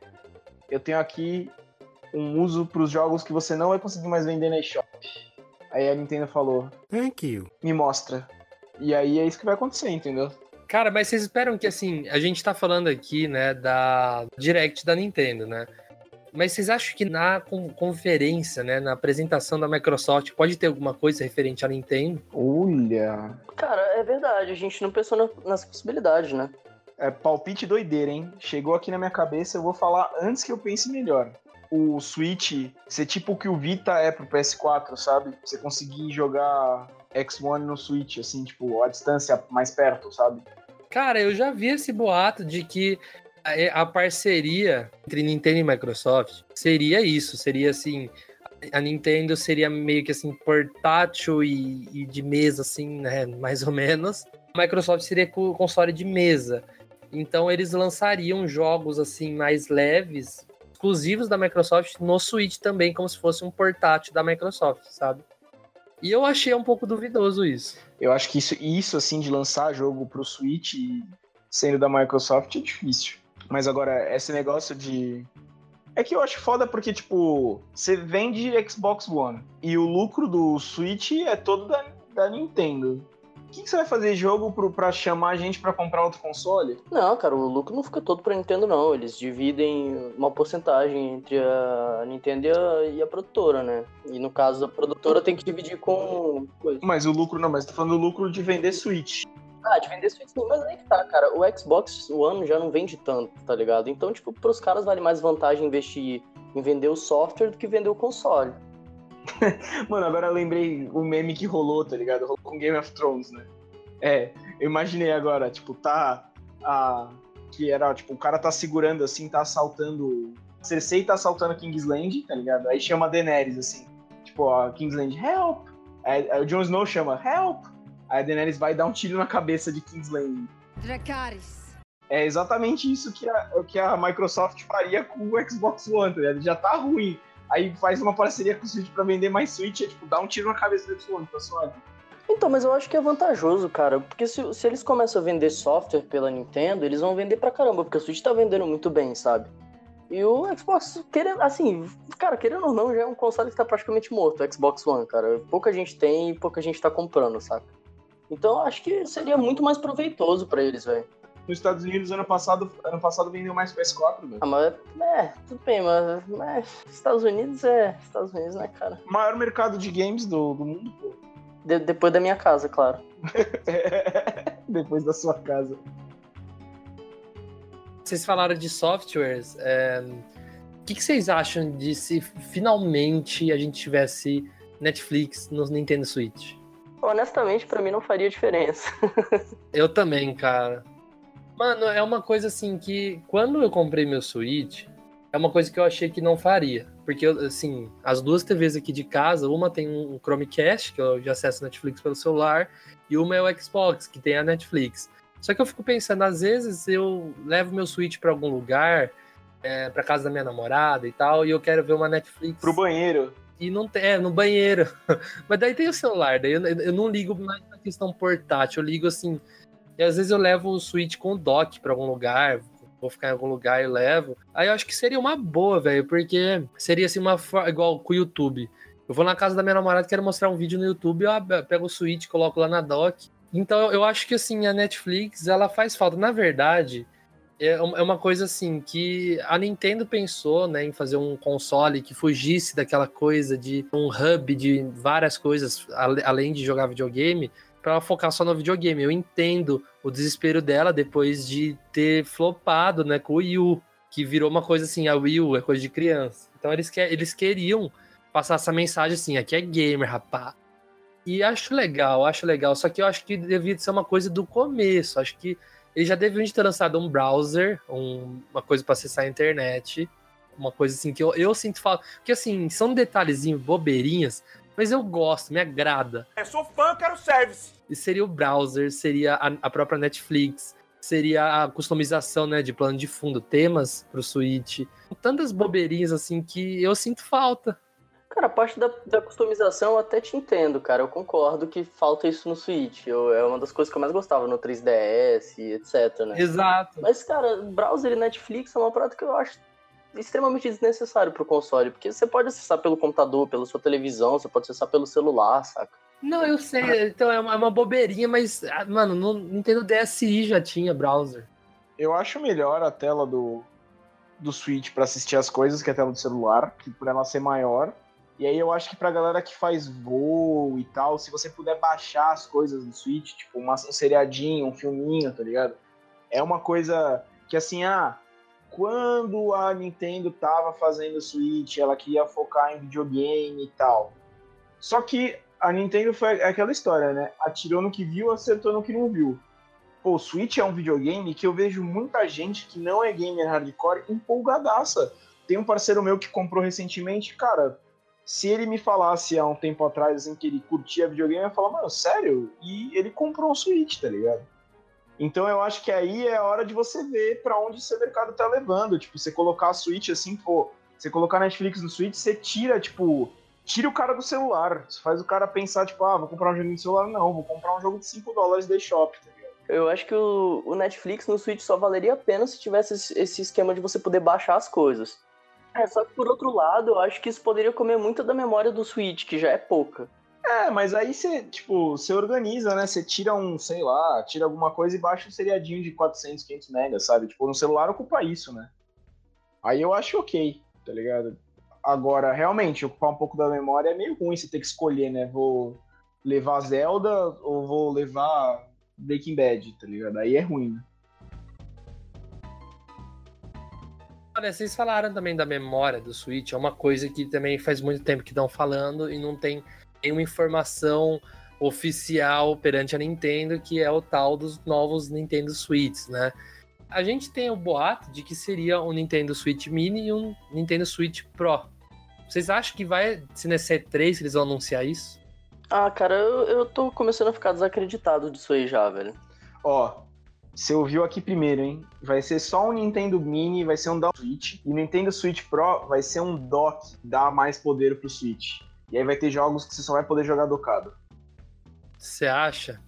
Eu tenho aqui um uso para os jogos que você não vai conseguir mais vender na eShop. Aí a Nintendo falou: Thank you. me mostra. E aí é isso que vai acontecer, entendeu? Cara, mas vocês esperam que, assim, a gente tá falando aqui, né, da Direct da Nintendo, né? Mas vocês acham que na con- conferência, né, na apresentação da Microsoft, pode ter alguma coisa referente à Nintendo? Olha. Cara, é verdade, a gente não pensou na- nas possibilidades, né? É palpite doideira, hein? Chegou aqui na minha cabeça, eu vou falar antes que eu pense melhor. O Switch ser tipo o que o Vita é pro PS4, sabe? Você conseguir jogar X1 no Switch, assim, tipo, a distância mais perto, sabe? Cara, eu já vi esse boato de que a, parceria entre Nintendo e Microsoft seria isso, seria assim, a Nintendo seria meio que assim portátil e, e de mesa assim, né, mais ou menos. A Microsoft seria com console de mesa. Então eles lançariam jogos assim mais leves, exclusivos da Microsoft no Switch também, como se fosse um portátil da Microsoft, sabe? E eu achei um pouco duvidoso isso. Eu acho que isso, isso assim, de lançar jogo pro Switch sendo da Microsoft é difícil. Mas agora, esse negócio de. É que eu acho foda porque, tipo, você vende Xbox One e o lucro do Switch é todo da, da Nintendo. O que, que você vai fazer jogo pro, pra chamar a gente pra comprar outro console? Não, cara, o lucro não fica todo pra Nintendo, não. Eles dividem uma porcentagem entre a Nintendo e a, e a produtora, né? E no caso, a produtora tem que dividir com. Mas o lucro não, mas tô falando do lucro de vender Switch. Ah, de vender Switch sim, mas aí que tá, cara. O Xbox One já não vende tanto, tá ligado? Então, tipo, pros caras vale mais vantagem investir em vender o software do que vender o console. Mano, agora eu lembrei o meme que rolou, tá ligado? Rolou com Game of Thrones, né? É, eu imaginei agora, tipo, tá. A, que era, tipo, o cara tá segurando assim, tá assaltando. Cersei tá assaltando Kingsland, tá ligado? Aí chama Daenerys, assim. Tipo, a Kingsland, help! Aí, aí o Jon Snow chama, help! Aí a Daenerys vai dar um tiro na cabeça de Kingsland. Dracarys. É exatamente isso que a, que a Microsoft faria com o Xbox One, tá ligado? Já tá ruim. Aí faz uma parceria com o Switch pra vender mais Switch, é tipo, dá um tiro na cabeça do One, tá suave. Então, mas eu acho que é vantajoso, cara. Porque se, se eles começam a vender software pela Nintendo, eles vão vender pra caramba, porque o Switch tá vendendo muito bem, sabe? E o Xbox, querendo, assim, cara, querendo ou não, já é um console que tá praticamente morto, o Xbox One, cara. Pouca gente tem e pouca gente tá comprando, saca? Então eu acho que seria muito mais proveitoso pra eles, velho. Nos Estados Unidos, ano passado, ano passado vendeu mais PS4, velho. Ah, mas, é, tudo bem, mas, mas Estados Unidos é Estados Unidos, né, cara? O maior mercado de games do, do mundo, pô. De- depois da minha casa, claro. Depois da sua casa. Vocês falaram de softwares. é, O que, que vocês acham de se finalmente a gente tivesse Netflix no Nintendo Switch? Honestamente, pra mim não faria diferença. Eu também, cara. Mano, é uma coisa assim que quando eu comprei meu Switch, é uma coisa que eu achei que não faria. Porque, assim, as duas TVs aqui de casa, uma tem um Chromecast, que eu já acesso Netflix pelo celular, e uma é o Xbox, que tem a Netflix. Só que eu fico pensando, às vezes eu levo meu Switch pra algum lugar, é, pra casa da minha namorada e tal, e eu quero ver uma Netflix. Pro banheiro. E não tem, é, no banheiro. Mas daí tem o celular, daí eu, eu não ligo mais na questão portátil, eu ligo assim. E às vezes eu levo o Switch com o dock pra algum lugar, vou ficar em algum lugar e levo. Aí eu acho que seria uma boa, velho, porque seria assim uma igual com o YouTube. Eu vou na casa da minha namorada, quero mostrar um vídeo no YouTube, eu pego o Switch, coloco lá na dock. Então eu acho que assim, a Netflix, ela faz falta. Na verdade, é é uma coisa assim que a Nintendo pensou, né, em fazer um console que fugisse daquela coisa de um hub de várias coisas além de jogar videogame, para ela focar só no videogame. Eu entendo o desespero dela depois de ter flopado, né, com o Wii U, que virou uma coisa assim, a Wii U é coisa de criança. Então eles, que, eles queriam passar essa mensagem assim, aqui é gamer, rapá. E acho legal, acho legal. Só que eu acho que devia ser uma coisa do começo. Acho que eles já deviam ter lançado um browser, um- uma coisa para acessar a internet. Uma coisa assim que eu, eu sinto falta. Porque assim, são detalhezinhos, bobeirinhas. Mas eu gosto, me agrada. É, sou fã, quero service. E seria o browser, seria a, a própria Netflix, seria a customização, né, de plano de fundo, temas pro Switch. Tantas bobeirinhas assim que eu sinto falta. Cara, a parte da, da customização eu até te entendo, cara. Eu concordo que falta isso no Switch. Eu- é uma das coisas que eu mais gostava no 3DS, etc, né? Exato. Mas, cara, browser e Netflix é uma parada que eu acho extremamente desnecessário pro console. Porque você pode acessar pelo computador, pela sua televisão, você pode acessar pelo celular, saca? Não, eu sei, então é uma, é uma bobeirinha, mas, ah, mano, no Nintendo DSi já tinha browser. Eu acho melhor a tela do, do Switch pra assistir as coisas que a tela do celular, que por ela ser maior. E aí eu acho que pra galera que faz voo e tal, se você puder baixar as coisas do Switch, tipo uma, um seriadinho, um filminho, tá ligado? É uma coisa que assim, ah, quando a Nintendo tava fazendo Switch, ela queria focar em videogame e tal. Só que a Nintendo foi aquela história, né? Atirou no que viu, acertou no que não viu. Pô, Switch é um videogame que eu vejo muita gente que não é gamer hardcore empolgadaça. Tem um parceiro meu que comprou recentemente, cara. Se ele me falasse há um tempo atrás assim, que ele curtia videogame, eu ia falar, mano, sério? E ele comprou um Switch, tá ligado? Então eu acho que aí é a hora de você ver pra onde seu mercado tá levando. Tipo, você colocar a Switch assim, pô, você colocar Netflix no Switch, você tira, tipo, tira o cara do celular. Você faz o cara pensar, tipo, ah, vou comprar um jogo de celular. Não, vou comprar um jogo de 5 dólares da eShop, tá ligado? Eu acho que o, o Netflix no Switch só valeria a pena se tivesse esse, esse esquema de você poder baixar as coisas. É, só que por outro lado, eu acho que isso poderia comer muito da memória do Switch, que já é pouca. É, mas aí você, tipo, você organiza, né? Você tira um, sei lá, tira alguma coisa e baixa um seriadinho de 400, 500 megas, sabe? Tipo, no celular ocupa isso, né? Aí eu acho ok, tá ligado? Agora, realmente, ocupar um pouco da memória é meio ruim você ter que escolher, né? Vou levar Zelda ou vou levar Breaking Bad, tá ligado? Aí é ruim, né? Olha, vocês falaram também da memória do Switch, é uma coisa que também faz muito tempo que estão falando e não tem nenhuma informação oficial perante a Nintendo, que é o tal dos novos Nintendo Switches, né? A gente tem o boato de que seria um Nintendo Switch Mini e um Nintendo Switch Pro. Vocês acham que vai se nesse E3 que eles vão anunciar isso? Ah, cara, eu, eu tô começando a ficar desacreditado disso aí já, velho. Ó, você ouviu aqui primeiro, hein? Vai ser só um Nintendo Mini, vai ser um dock Switch. E Nintendo Switch Pro vai ser um dock, dá mais poder pro Switch. E aí vai ter jogos que você só vai poder jogar docado. Você acha?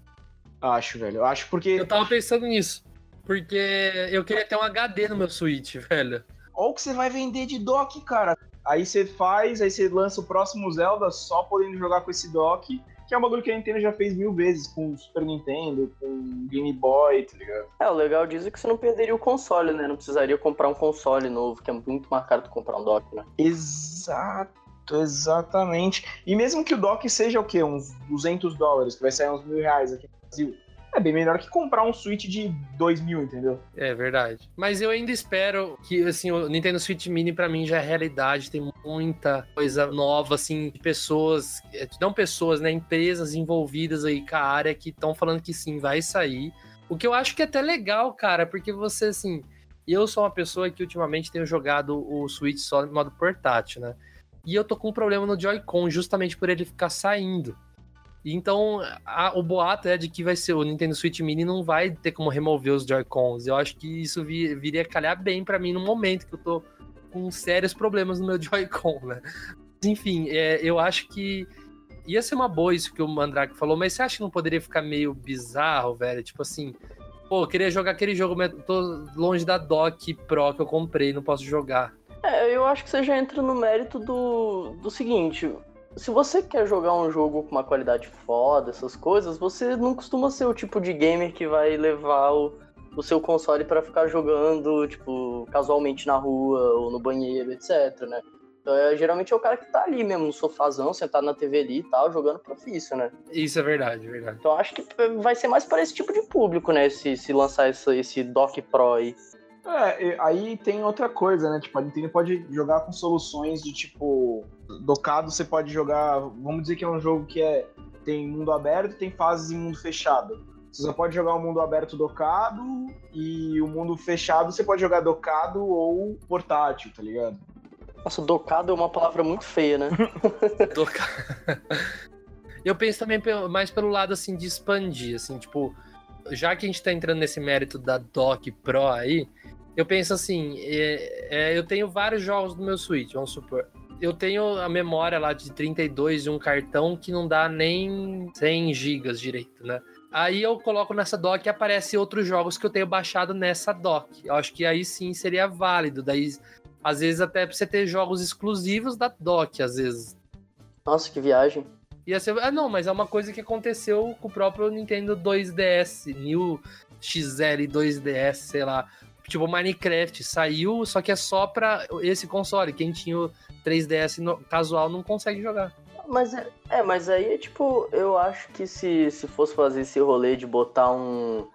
Acho, velho. Eu acho porque. Eu tava pensando nisso. Porque eu queria ter um HD no meu Switch, velho. Olha o que você vai vender de dock, cara. Aí você faz, aí você lança o próximo Zelda só podendo jogar com esse dock, que é um bagulho que a Nintendo já fez mil vezes com o Super Nintendo, com o Game Boy, tá ligado? É, o legal disso é que você não perderia o console, né? Não precisaria comprar um console novo, que é muito mais caro do que comprar um dock, né? Exato, exatamente. E mesmo que o dock seja o quê? Uns 200 dólares, que vai sair uns mil reais aqui no Brasil. É bem melhor que comprar um Switch de 2 mil, entendeu? É verdade. Mas eu ainda espero que, assim, o Nintendo Switch Mini pra mim já é realidade. Tem muita coisa nova, assim, de pessoas, não pessoas, né? Empresas envolvidas aí com a área que estão falando que sim, vai sair. O que eu acho que é até legal, cara, porque você, assim. Eu sou uma pessoa que ultimamente tenho jogado o Switch só no modo portátil, né? E eu tô com um problema no Joy-Con, justamente por ele ficar saindo. Então, a- o boato é de que vai ser o Nintendo Switch Mini não vai ter como remover os Joy-Cons. Eu acho que isso vi- viria calhar bem pra mim no momento que eu tô com sérios problemas no meu Joy-Con, né? Enfim, é, eu acho que ia ser uma boa isso que o Mandrake falou, mas você acha que não poderia ficar meio bizarro, velho? Tipo assim, pô, eu queria jogar aquele jogo, mas tô longe da dock Pro que eu comprei, não posso jogar. É, eu acho que você já entra no mérito do, do seguinte. Se você quer jogar um jogo com uma qualidade foda, essas coisas, você não costuma ser o tipo de gamer que vai levar o, o seu console pra ficar jogando, tipo, casualmente na rua ou no banheiro, etc, né? Então, é, geralmente é o cara que tá ali mesmo, no sofazão, sentado na TV ali e tal, jogando profício, né? Isso é verdade, é verdade. Então acho que vai ser mais para esse tipo de público, né? Se, se lançar esse, esse Dock Pro aí. É, aí tem outra coisa, né? Tipo, a Nintendo pode jogar com soluções de tipo. Docado você pode jogar. Vamos dizer que é um jogo que é, tem mundo aberto e tem fases em mundo fechado. Você só pode jogar o mundo aberto docado e o mundo fechado você pode jogar docado ou portátil, tá ligado? Nossa, docado é uma palavra muito feia, né? Doca- Eu penso também mais pelo lado assim de expandir, assim, tipo, já que a gente tá entrando nesse mérito da Dock Pro aí, eu penso assim, é, é, eu tenho vários jogos no meu Switch, vamos supor. Eu tenho a memória lá de 32 de um cartão que não dá nem 100 gigas direito, né? Aí eu coloco nessa dock e aparece outros jogos que eu tenho baixado nessa dock. Eu acho que aí sim seria válido. Daí, às vezes, até pra você ter jogos exclusivos da dock, às vezes. Nossa, que viagem. Ia ser... Ah, não, mas é uma coisa que aconteceu com o próprio Nintendo 2DS, New XL 2DS, sei lá. Tipo, Minecraft saiu, só que é só pra esse console. Quem tinha o 3DS no- casual não consegue jogar. Mas é, é, mas aí é tipo, eu acho que se, se fosse fazer esse rolê de botar um,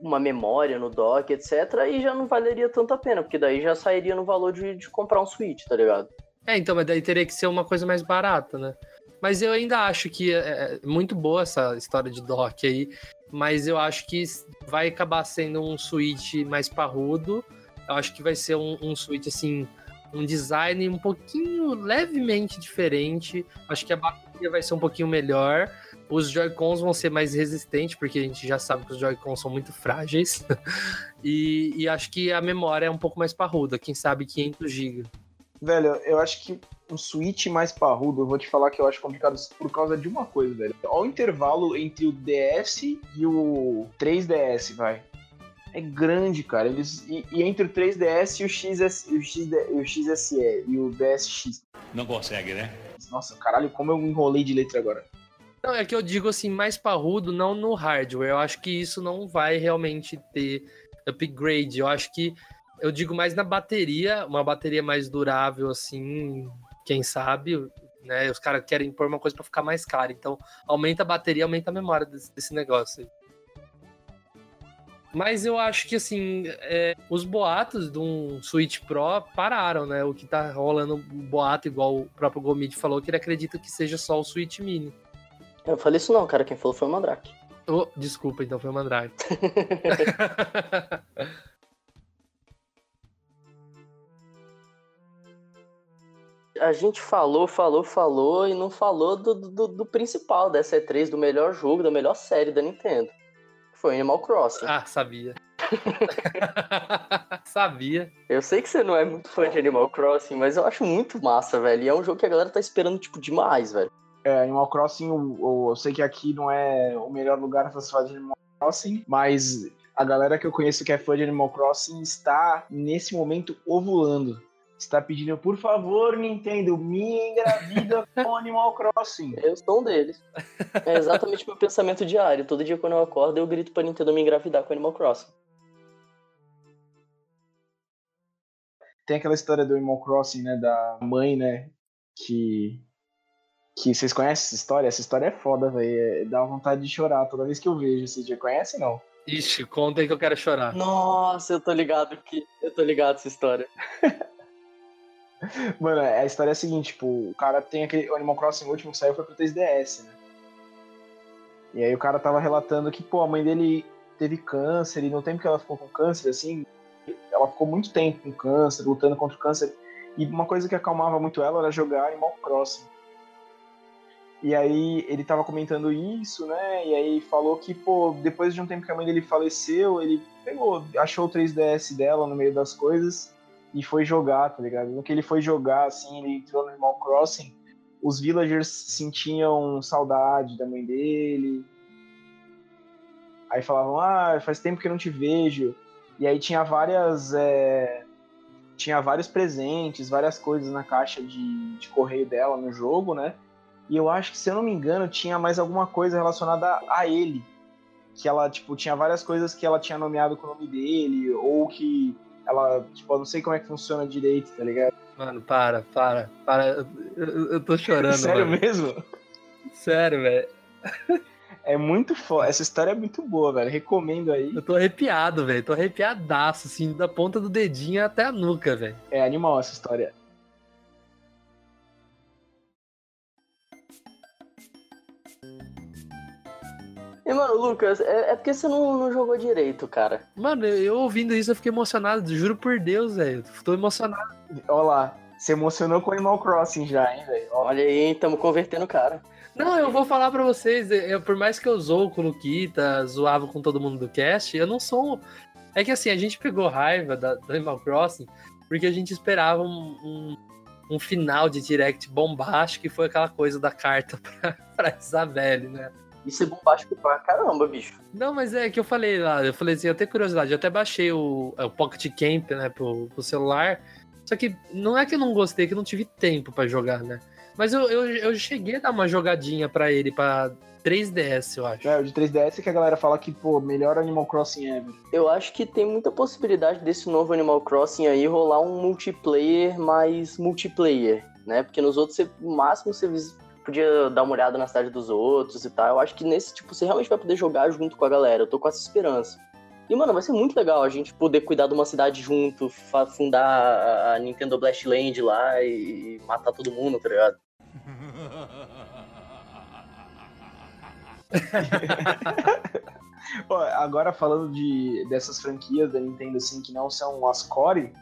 uma memória no dock, etc., aí já não valeria tanto a pena, porque daí já sairia no valor de, de comprar um Switch, tá ligado? É, então, mas daí teria que ser uma coisa mais barata, né? Mas eu ainda acho que é é muito boa essa história de dock aí, mas eu acho que vai acabar sendo um Switch mais parrudo. Eu acho que vai ser um, um Switch, assim, um design um pouquinho levemente diferente. Acho que a bateria vai ser um pouquinho melhor. Os Joy-Cons vão ser mais resistentes, porque a gente já sabe que os Joy-Cons são muito frágeis. e, e acho que a memória é um pouco mais parruda, quem sabe 500 GB. Velho, eu acho que um Switch mais parrudo, eu vou te falar que eu acho complicado por causa de uma coisa, velho. Olha o intervalo entre o DS e o 3DS, vai. É grande, cara. Eles, e, e entre o 3DS e o, XS, o, XD, e o XSE e o DSX. Não consegue, né? Nossa, caralho, como eu enrolei de letra agora. Não, é que eu digo assim, mais parrudo, não no hardware. Eu acho que isso não vai realmente ter upgrade. Eu acho que eu digo mais na bateria, uma bateria mais durável, assim, quem sabe, né? Os caras querem pôr uma coisa pra ficar mais cara. Então, aumenta a bateria, aumenta a memória desse, desse negócio aí. Mas eu acho que, assim, é, os boatos de um Switch Pro pararam, né? O que tá rolando um boato, igual o próprio Gomid falou, que ele acredita que seja só o Switch Mini. Eu falei isso não, cara. Quem falou foi o Mandrake. Oh, desculpa, então foi o Mandrake. A gente falou, falou, falou e não falou do, do, do principal dessa E3, do melhor jogo, da melhor série da Nintendo. Que foi Animal Crossing. ah, sabia. sabia. Eu sei que você não é muito fã de Animal Crossing, mas eu acho muito massa, velho. E é um jogo que a galera tá esperando, tipo, demais, velho. É, Animal Crossing, o- eu sei que aqui não é o melhor lugar pra se fazer Animal Crossing, mas a galera que eu conheço que é fã de Animal Crossing está, nesse momento, ovulando. Está pedindo, por favor, Nintendo, me engravida com Animal Crossing. Eu sou um deles. É exatamente meu pensamento diário. Todo dia quando eu acordo, eu grito pra Nintendo me engravidar com Animal Crossing. Tem aquela história do Animal Crossing, né, da mãe, né, que... Que vocês conhecem essa história? Essa história é foda, velho. É- Dá vontade de chorar toda vez que eu vejo. Vocês já conhecem, não? Ixi, conta aí que eu quero chorar. Nossa, eu tô ligado que. Eu tô ligado essa história. Mano, a história é a seguinte, tipo, o cara tem aquele o Animal Crossing último que saiu foi pro 3DS, né? E aí o cara tava relatando que, pô, a mãe dele teve câncer e no tempo que ela ficou com câncer, assim, ela ficou muito tempo com câncer, lutando contra o câncer. E uma coisa que acalmava muito ela era jogar Animal Crossing. E aí ele tava comentando isso, né? E aí falou que, pô, depois de um tempo que a mãe dele faleceu, ele pegou, achou o 3DS dela no meio das coisas e foi jogar, tá ligado? No que ele foi jogar, assim, ele entrou no Animal Crossing, os villagers sentiam saudade da mãe dele. Aí falavam, ah, faz tempo que não te vejo. E aí tinha várias. é, Tinha vários presentes, várias coisas na caixa de, de correio dela no jogo, né? E eu acho que, se eu não me engano, tinha mais alguma coisa relacionada a ele. Que ela, tipo, tinha várias coisas que ela tinha nomeado com o nome dele, ou que ela, tipo, eu não sei como é que funciona direito, tá ligado? Mano, para, para, para. Eu, eu- eu tô chorando, Sério mano. mesmo? Sério, velho. É muito foda. Essa história é muito boa, velho. Recomendo aí. Eu tô arrepiado, velho. Tô arrepiadaço, assim, da ponta do dedinho até a nuca, velho. É animal essa história. E, mano, Lucas, é, é porque você não, não jogou direito, cara. Mano, eu, eu ouvindo isso, eu fiquei emocionado. Juro por Deus, velho. Tô emocionado. Olha lá. Se emocionou com Animal Crossing já, hein, velho? Olha aí, estamos convertendo o cara. Não, eu vou falar pra vocês, eu, por mais que eu zoo com o Luquita, zoava com todo mundo do cast, eu não sou. É que assim, a gente pegou raiva da, do Animal Crossing porque a gente esperava um, um, um final de direct bombástico que foi aquela coisa da carta pra, pra Isabelle, né? Isso é bombástico pra caramba, bicho. Não, mas é que eu falei lá, eu falei assim, eu tenho curiosidade, eu até baixei o, o Pocket Camp, né, pro, pro celular. Só que não é que eu não gostei, é que eu não tive tempo pra jogar, né? Mas eu, eu, eu cheguei a dar uma jogadinha pra ele, pra 3DS, eu acho. É, o de 3DS que a galera fala que, pô, melhor Animal Crossing ever. Eu acho que tem muita possibilidade desse novo Animal Crossing aí rolar um multiplayer mais multiplayer, né? Porque nos outros, você, no máximo, você podia dar uma olhada na cidade dos outros e tal. Eu acho que nesse, tipo, você realmente vai poder jogar junto com a galera. Eu tô com essa esperança. E, mano, vai ser muito legal a gente poder cuidar de uma cidade junto, fundar a- Nintendo Blast Land lá e matar todo mundo, tá ligado? Ó, agora falando de, dessas franquias da Nintendo, assim, que não são as core,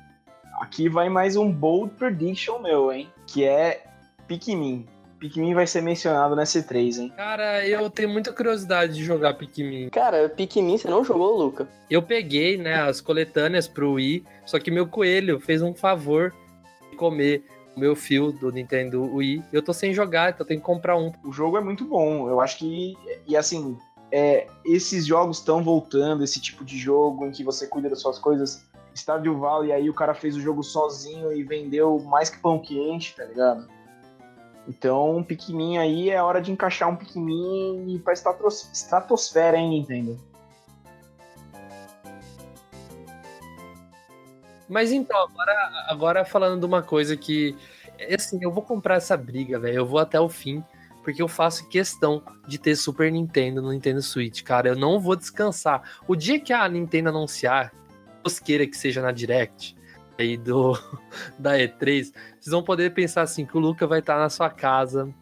aqui vai mais um bold prediction meu, hein? Que é Pikmin. Pikmin vai ser mencionado nessa E3, hein? Cara, eu tenho muita curiosidade de jogar Pikmin. Cara, Pikmin, você não jogou, Luca? Eu peguei, né, as coletâneas pro Wii, só que meu coelho fez um favor de comer o meu fio do Nintendo Wii. Eu tô sem jogar, então eu tenho que comprar um. O jogo é muito bom, eu acho que. E assim, é, esses jogos estão voltando, esse tipo de jogo em que você cuida das suas coisas. Stardew Valley, aí o cara fez o jogo sozinho e vendeu mais que pão quente, tá ligado? Então, um Pikmin aí é hora de encaixar um Pikmin pra estatos- estratosfera, hein, Nintendo? Mas então, agora, agora falando de uma coisa que. Assim, eu vou comprar essa briga, velho. Eu vou até o fim. Porque eu faço questão de ter Super Nintendo no Nintendo Switch, cara. Eu não vou descansar. O dia que a Nintendo anunciar, queira que seja na Direct, aí do da E3, vocês vão poder pensar assim: que o Luca vai estar na sua casa,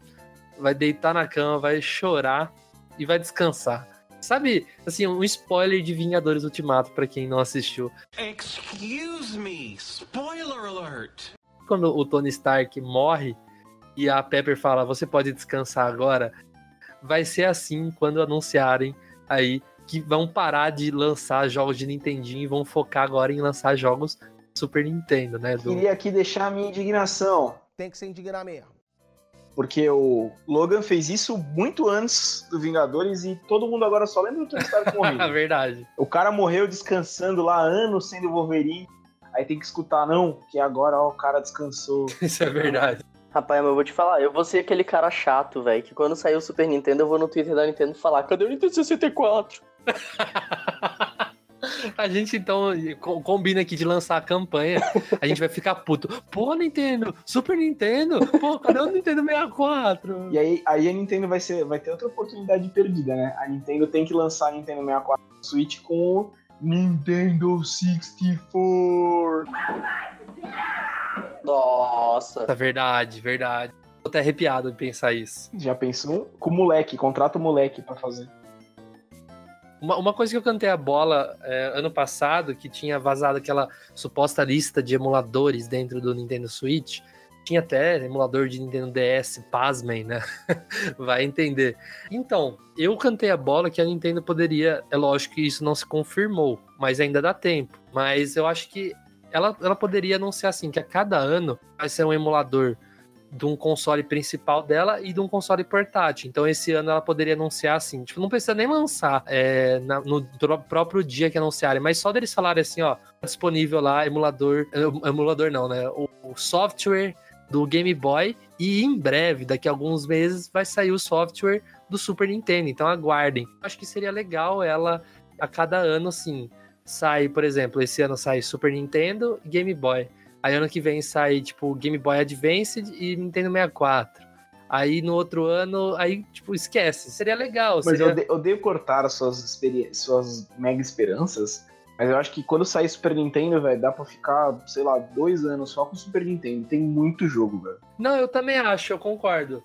vai deitar na cama, vai chorar e vai descansar. Sabe, assim, um spoiler de Vingadores Ultimato pra quem não assistiu. Excuse me, spoiler alert. quando o Tony Stark morre e a Pepper fala, você pode descansar agora, vai ser assim quando anunciarem aí que vão parar de lançar jogos de Nintendinho e vão focar agora em lançar jogos Super Nintendo, né? Do... Queria aqui deixar a minha indignação, Tem que se indignar mesmo. porque o Logan fez isso muito antes do Vingadores e todo mundo agora só lembra do Tony Stark É morrendo. verdade. O cara morreu descansando lá anos sendo Wolverine. Aí tem que escutar, não, que agora ó, o cara descansou. Isso é verdade. Rapaz, mas eu vou te falar, eu vou ser aquele cara chato, velho, que quando sair o Super Nintendo eu vou no Twitter da Nintendo falar, cadê o Nintendo 64? A gente então co- combina aqui de lançar a campanha. A gente vai ficar puto. Pô, Nintendo, Super Nintendo, pô, cadê o Nintendo 64? E aí, aí a Nintendo vai, ser, vai ter outra oportunidade perdida, né? A Nintendo tem que lançar a Nintendo 64 no Switch com o Nintendo 64. Nossa. Tá verdade, verdade. Tô até arrepiado de pensar isso. Já pensou? Com o moleque, contrata o moleque pra fazer. Uma, uma coisa que eu cantei a bola é, ano passado, que tinha vazado aquela suposta lista de emuladores dentro do Nintendo Switch. Tinha até emulador de Nintendo DS, pasmem, né? Vai entender. Então, eu cantei a bola que a Nintendo poderia. É lógico que isso não se confirmou, mas ainda dá tempo. Mas eu acho que ela, ela poderia anunciar assim: que a cada ano vai ser um emulador de um console principal dela e de um console portátil. Então, esse ano ela poderia anunciar assim, tipo, não precisa nem lançar é, na- no pró- próprio dia que anunciarem, mas só deles falarem assim, ó, tá disponível lá emulador, em- emulador não, né? O, o software do Game Boy e em breve, daqui a alguns meses, vai sair o software do Super Nintendo. Então, aguardem. Acho que seria legal ela a cada ano assim sai, por exemplo, esse ano sai Super Nintendo e Game Boy. Aí ano que vem sai, tipo, Game Boy Advance e Nintendo 64. Aí no outro ano, aí, tipo, esquece. Seria legal. Mas seria... eu, eu odeio cortar as suas, experi- suas mega esperanças. Mas eu acho que quando sair Super Nintendo, velho, dá pra ficar, sei lá, dois anos só com Super Nintendo. Tem muito jogo, velho. Não, eu também acho, eu concordo.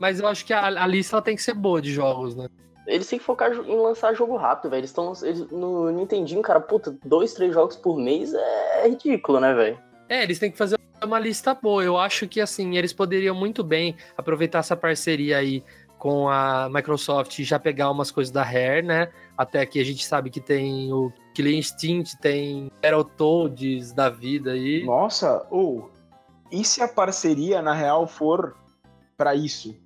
Mas eu acho que a, a lista ela tem que ser boa de jogos, né? Eles têm que focar em lançar jogo rápido, velho. Eles estão no Nintendinho, cara, puta, dois, três jogos por mês é ridículo, né, velho? É, eles têm que fazer uma lista boa. Eu acho que, assim, eles poderiam muito bem aproveitar essa parceria aí com a Microsoft e já pegar umas coisas da Rare, né? Até que a gente sabe que tem o Killer Instinct, tem Battletoads da vida aí. Nossa, ou e se a parceria na real for pra isso?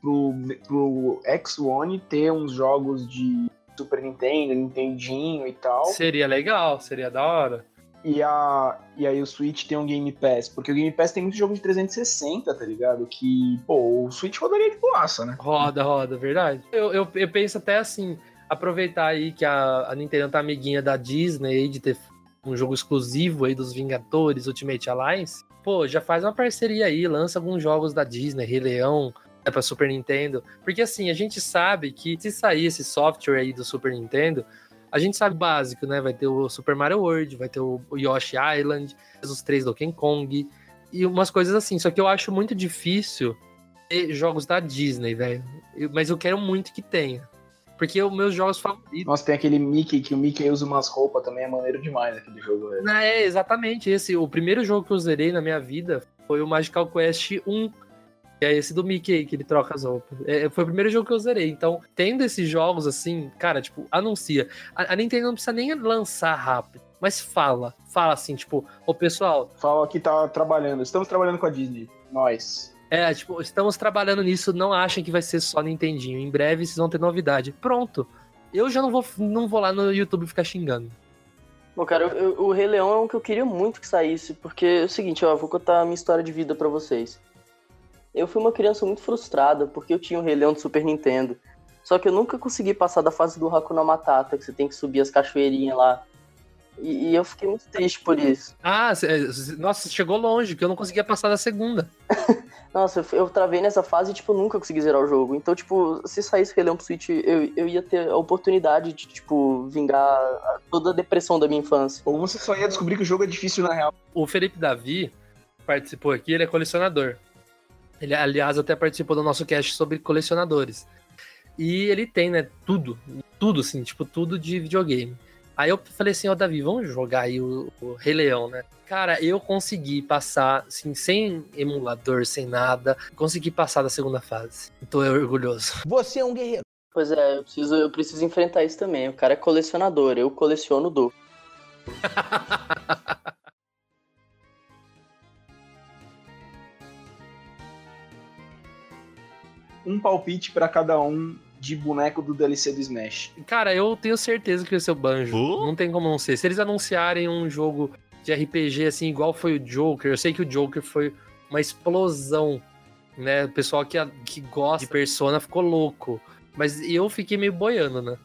Pro, pro X1 ter uns jogos de Super Nintendo, Nintendinho e tal. Seria legal, seria da hora. E, a, e aí o Switch tem um Game Pass, porque o Game Pass tem muito jogo de 360, tá ligado? Que, pô, o Switch rodaria de boaça, né? Roda, roda, verdade. Eu, eu, eu penso até assim, aproveitar aí que a, a Nintendo tá amiguinha da Disney de ter um jogo exclusivo aí dos Vingadores Ultimate Alliance. Pô, já faz uma parceria aí, lança alguns jogos da Disney, Rei Leão, né, pra Super Nintendo. Porque assim, a gente sabe que se sair esse software aí do Super Nintendo, a gente sabe o básico, né? Vai ter o Super Mario World, vai ter o Yoshi Island, os três Donkey Kong e umas coisas assim. Só que eu acho muito difícil ter jogos da Disney, velho. Mas eu quero muito que tenha. Porque os meus jogos favoritos. Nossa, tem aquele Mickey que o Mickey usa umas roupas também, é maneiro demais aquele jogo, velho. É, exatamente. Esse, o primeiro jogo que eu zerei na minha vida foi o Magical Quest 1. Que é esse do Mickey, que ele troca as roupas. É, foi o primeiro jogo que eu zerei. Então, tendo esses jogos assim, cara, tipo, anuncia. A, a Nintendo não precisa nem lançar rápido, mas fala. Fala assim, tipo, ô pessoal. Fala que tá trabalhando. Estamos trabalhando com a Disney. Nós. É, tipo, estamos trabalhando nisso, não achem que vai ser só Nintendinho. Em breve vocês vão ter novidade. Pronto. Eu já não vou, não vou lá no YouTube ficar xingando. Bom, cara, eu- eu- o Rei Leão é um que eu queria muito que saísse, porque é o seguinte, ó, eu vou contar a minha história de vida pra vocês. Eu fui uma criança muito frustrada, porque eu tinha o Rei Leão do Super Nintendo. Só que eu nunca consegui passar da fase do Hakuna Matata, que você tem que subir as cachoeirinhas lá. E, e eu fiquei muito triste por isso. Ah, nossa, você chegou longe, que eu não conseguia passar da segunda. Nossa, eu, eu travei nessa fase e, tipo, nunca consegui zerar o jogo. Então, tipo, se saísse Rei Leão pro Switch, eu, eu ia ter a oportunidade de, tipo, vingar toda a depressão da minha infância. Ou você só ia descobrir que o jogo é difícil na real. O Felipe Davi participou aqui, ele é colecionador. Ele, aliás, até participou do nosso cast sobre colecionadores. E ele tem, né, tudo, tudo, assim, tipo, tudo de videogame. Aí eu falei assim, ó, Davi, vamos jogar aí o, o Rei Leão, né? Cara, eu consegui passar, assim, sem emulador, sem nada, consegui passar da segunda fase. Tô orgulhoso. Você é um guerreiro. Pois é, eu preciso, eu preciso enfrentar isso também. O cara é colecionador, eu coleciono do. Um palpite pra cada um de boneco do DLC do Smash. Cara, eu tenho certeza que vai ser o Banjo. Não tem como não ser. Se eles anunciarem um jogo de RPG assim, igual foi o Joker, eu sei que o Joker foi uma explosão, né? O pessoal que, que gosta de Persona ficou louco. Mas eu fiquei meio boiando, né?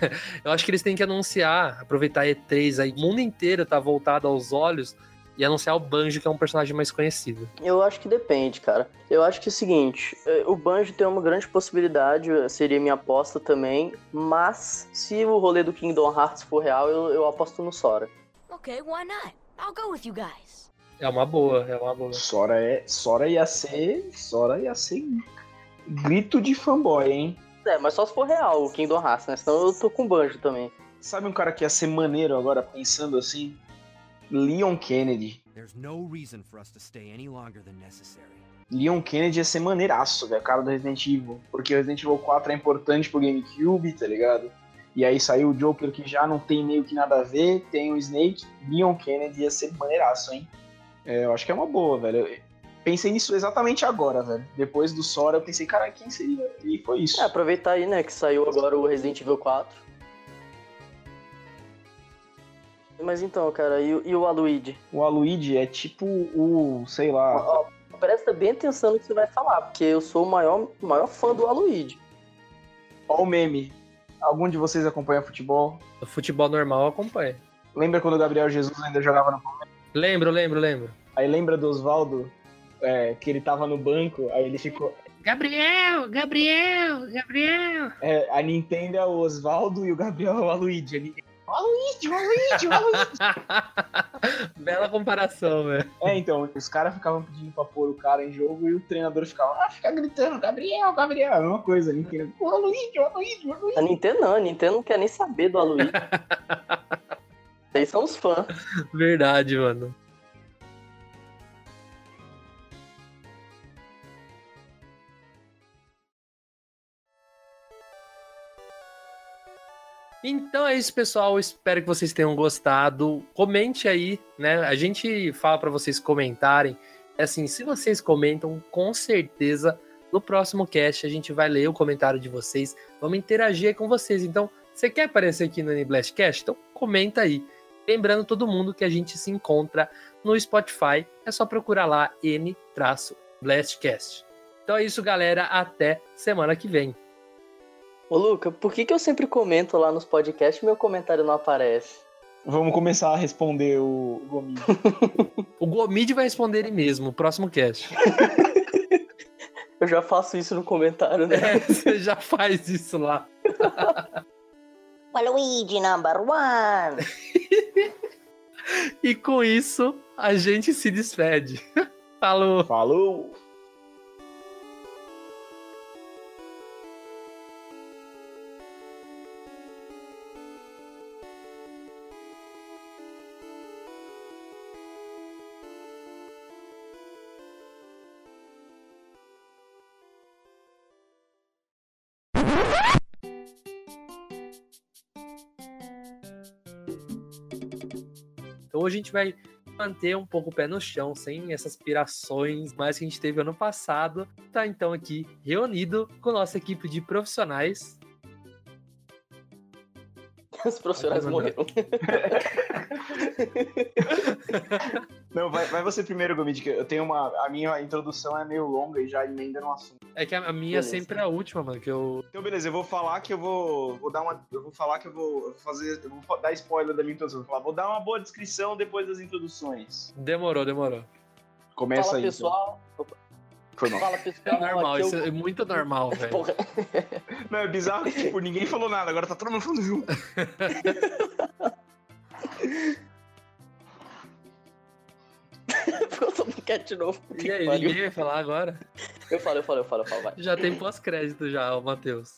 eu acho que eles têm que anunciar, aproveitar a E3 aí, o mundo inteiro tá voltado aos olhos e anunciar o Banjo, que é um personagem mais conhecido. Eu acho que depende, cara. Eu acho que é o seguinte, eh, o Banjo tem uma grande possibilidade, eh, seria minha aposta também, mas se o rolê do Kingdom Hearts for real, eu, eu aposto no Sora. Okay, why not? I'll go with you guys. É uma boa, é uma boa. Sora, é, Sora ia ser. Sora ia ser grito de fanboy, hein? É, mas só se for real o Kingdom Hearts, né? Senão eu tô com o Banjo também. Sabe um cara que ia ser maneiro agora, pensando assim? Leon Kennedy. There's no reason for us to stay any longer than necessary. Leon Kennedy ia ser maneiraço, velho, cara do Resident Evil. Porque o Resident Evil 4 é importante pro GameCube, tá ligado? E aí saiu o Joker que já não tem meio que nada a ver, tem o Snake, Leon Kennedy ia ser maneiraço, hein? É, eu acho que é uma boa, velho. Eu pensei nisso exatamente agora, velho. Depois do Sora, eu pensei, cara, quem seria? E foi isso. É, aproveitar aí, né, que saiu agora o Resident Evil 4. Mas então, cara, e, o- e o Aluigi? O Aluigi é tipo o, sei lá. Ó, presta bem atenção no que você vai falar, porque eu sou o maior, maior fã do Aluigi. Ó o meme. Algum de vocês acompanha futebol? O futebol normal acompanha. Lembra quando o Gabriel Jesus ainda jogava no Lembro, lembro, lembro. Aí lembra do Oswaldo, é, que ele tava no banco, aí ele ficou. Gabriel, Gabriel, Gabriel. é, a Nintendo é o Oswaldo e o Gabriel é o Aluigi. A Nintendo, o Aluigi, o Aluigi, o Aluigi. Bela comparação, velho. é, então, os caras ficavam pedindo pra pôr o cara em jogo e o treinador ficava, ah, fica gritando, Gabriel, Gabriel. É a mesma coisa, a Nintendo, o Aluigi, o Aluigi, o Aluigi. A Nintendo não, a Nintendo não quer nem saber do Aluigi. Vocês são os fãs. Verdade, mano. Então é isso, pessoal. Espero que vocês tenham gostado. Comente aí, né? A gente fala para vocês comentarem. Assim, se vocês comentam, com certeza no próximo cast a gente vai ler o comentário de vocês. Vamos interagir com vocês. Então, você quer aparecer aqui no Blastcast? Então comenta aí. Lembrando todo mundo que a gente se encontra no Spotify. É só procurar lá N-Blastcast. Então é isso, galera. Até semana que vem. Ô, Luca, por que, que eu sempre comento lá nos podcasts e meu comentário não aparece? Vamos começar a responder o Gomid. O Gomid vai responder ele mesmo, no próximo cast. Eu já faço isso no comentário, né? É, você já faz isso lá. Waluigi number one. E com isso, a gente se despede. Falou! Falou! Hoje a gente vai manter um pouco o pé no chão, sem essas pirações mais que a gente teve ano passado. Tá então aqui reunido com nossa equipe de profissionais. Os profissionais morreram. Não, vai, vai você primeiro, Gomid, que eu tenho uma. A minha introdução é meio longa e já emenda no assunto. É que a minha Beleza. sempre é a última, mano, que eu... Então, beleza, eu vou falar que eu vou. Vou dar uma. Eu vou falar que eu vou eu vou fazer. Eu vou dar spoiler da minha introdução. Eu Vou, falar, vou dar uma boa descrição depois das introduções. Demorou, demorou. Começa Fala aí. pessoal. Então. Foi mal. Fala É pessoal. normal, aqui isso eu- é muito normal, velho. Não, é bizarro que, tipo, ninguém falou nada, agora tá todo mundo falando junto. eu tô quieto de novo. E aí, ninguém vai falar agora? Eu falo, eu falo, eu falo, eu falo, vai. Já tem pós-crédito já, o Matheus.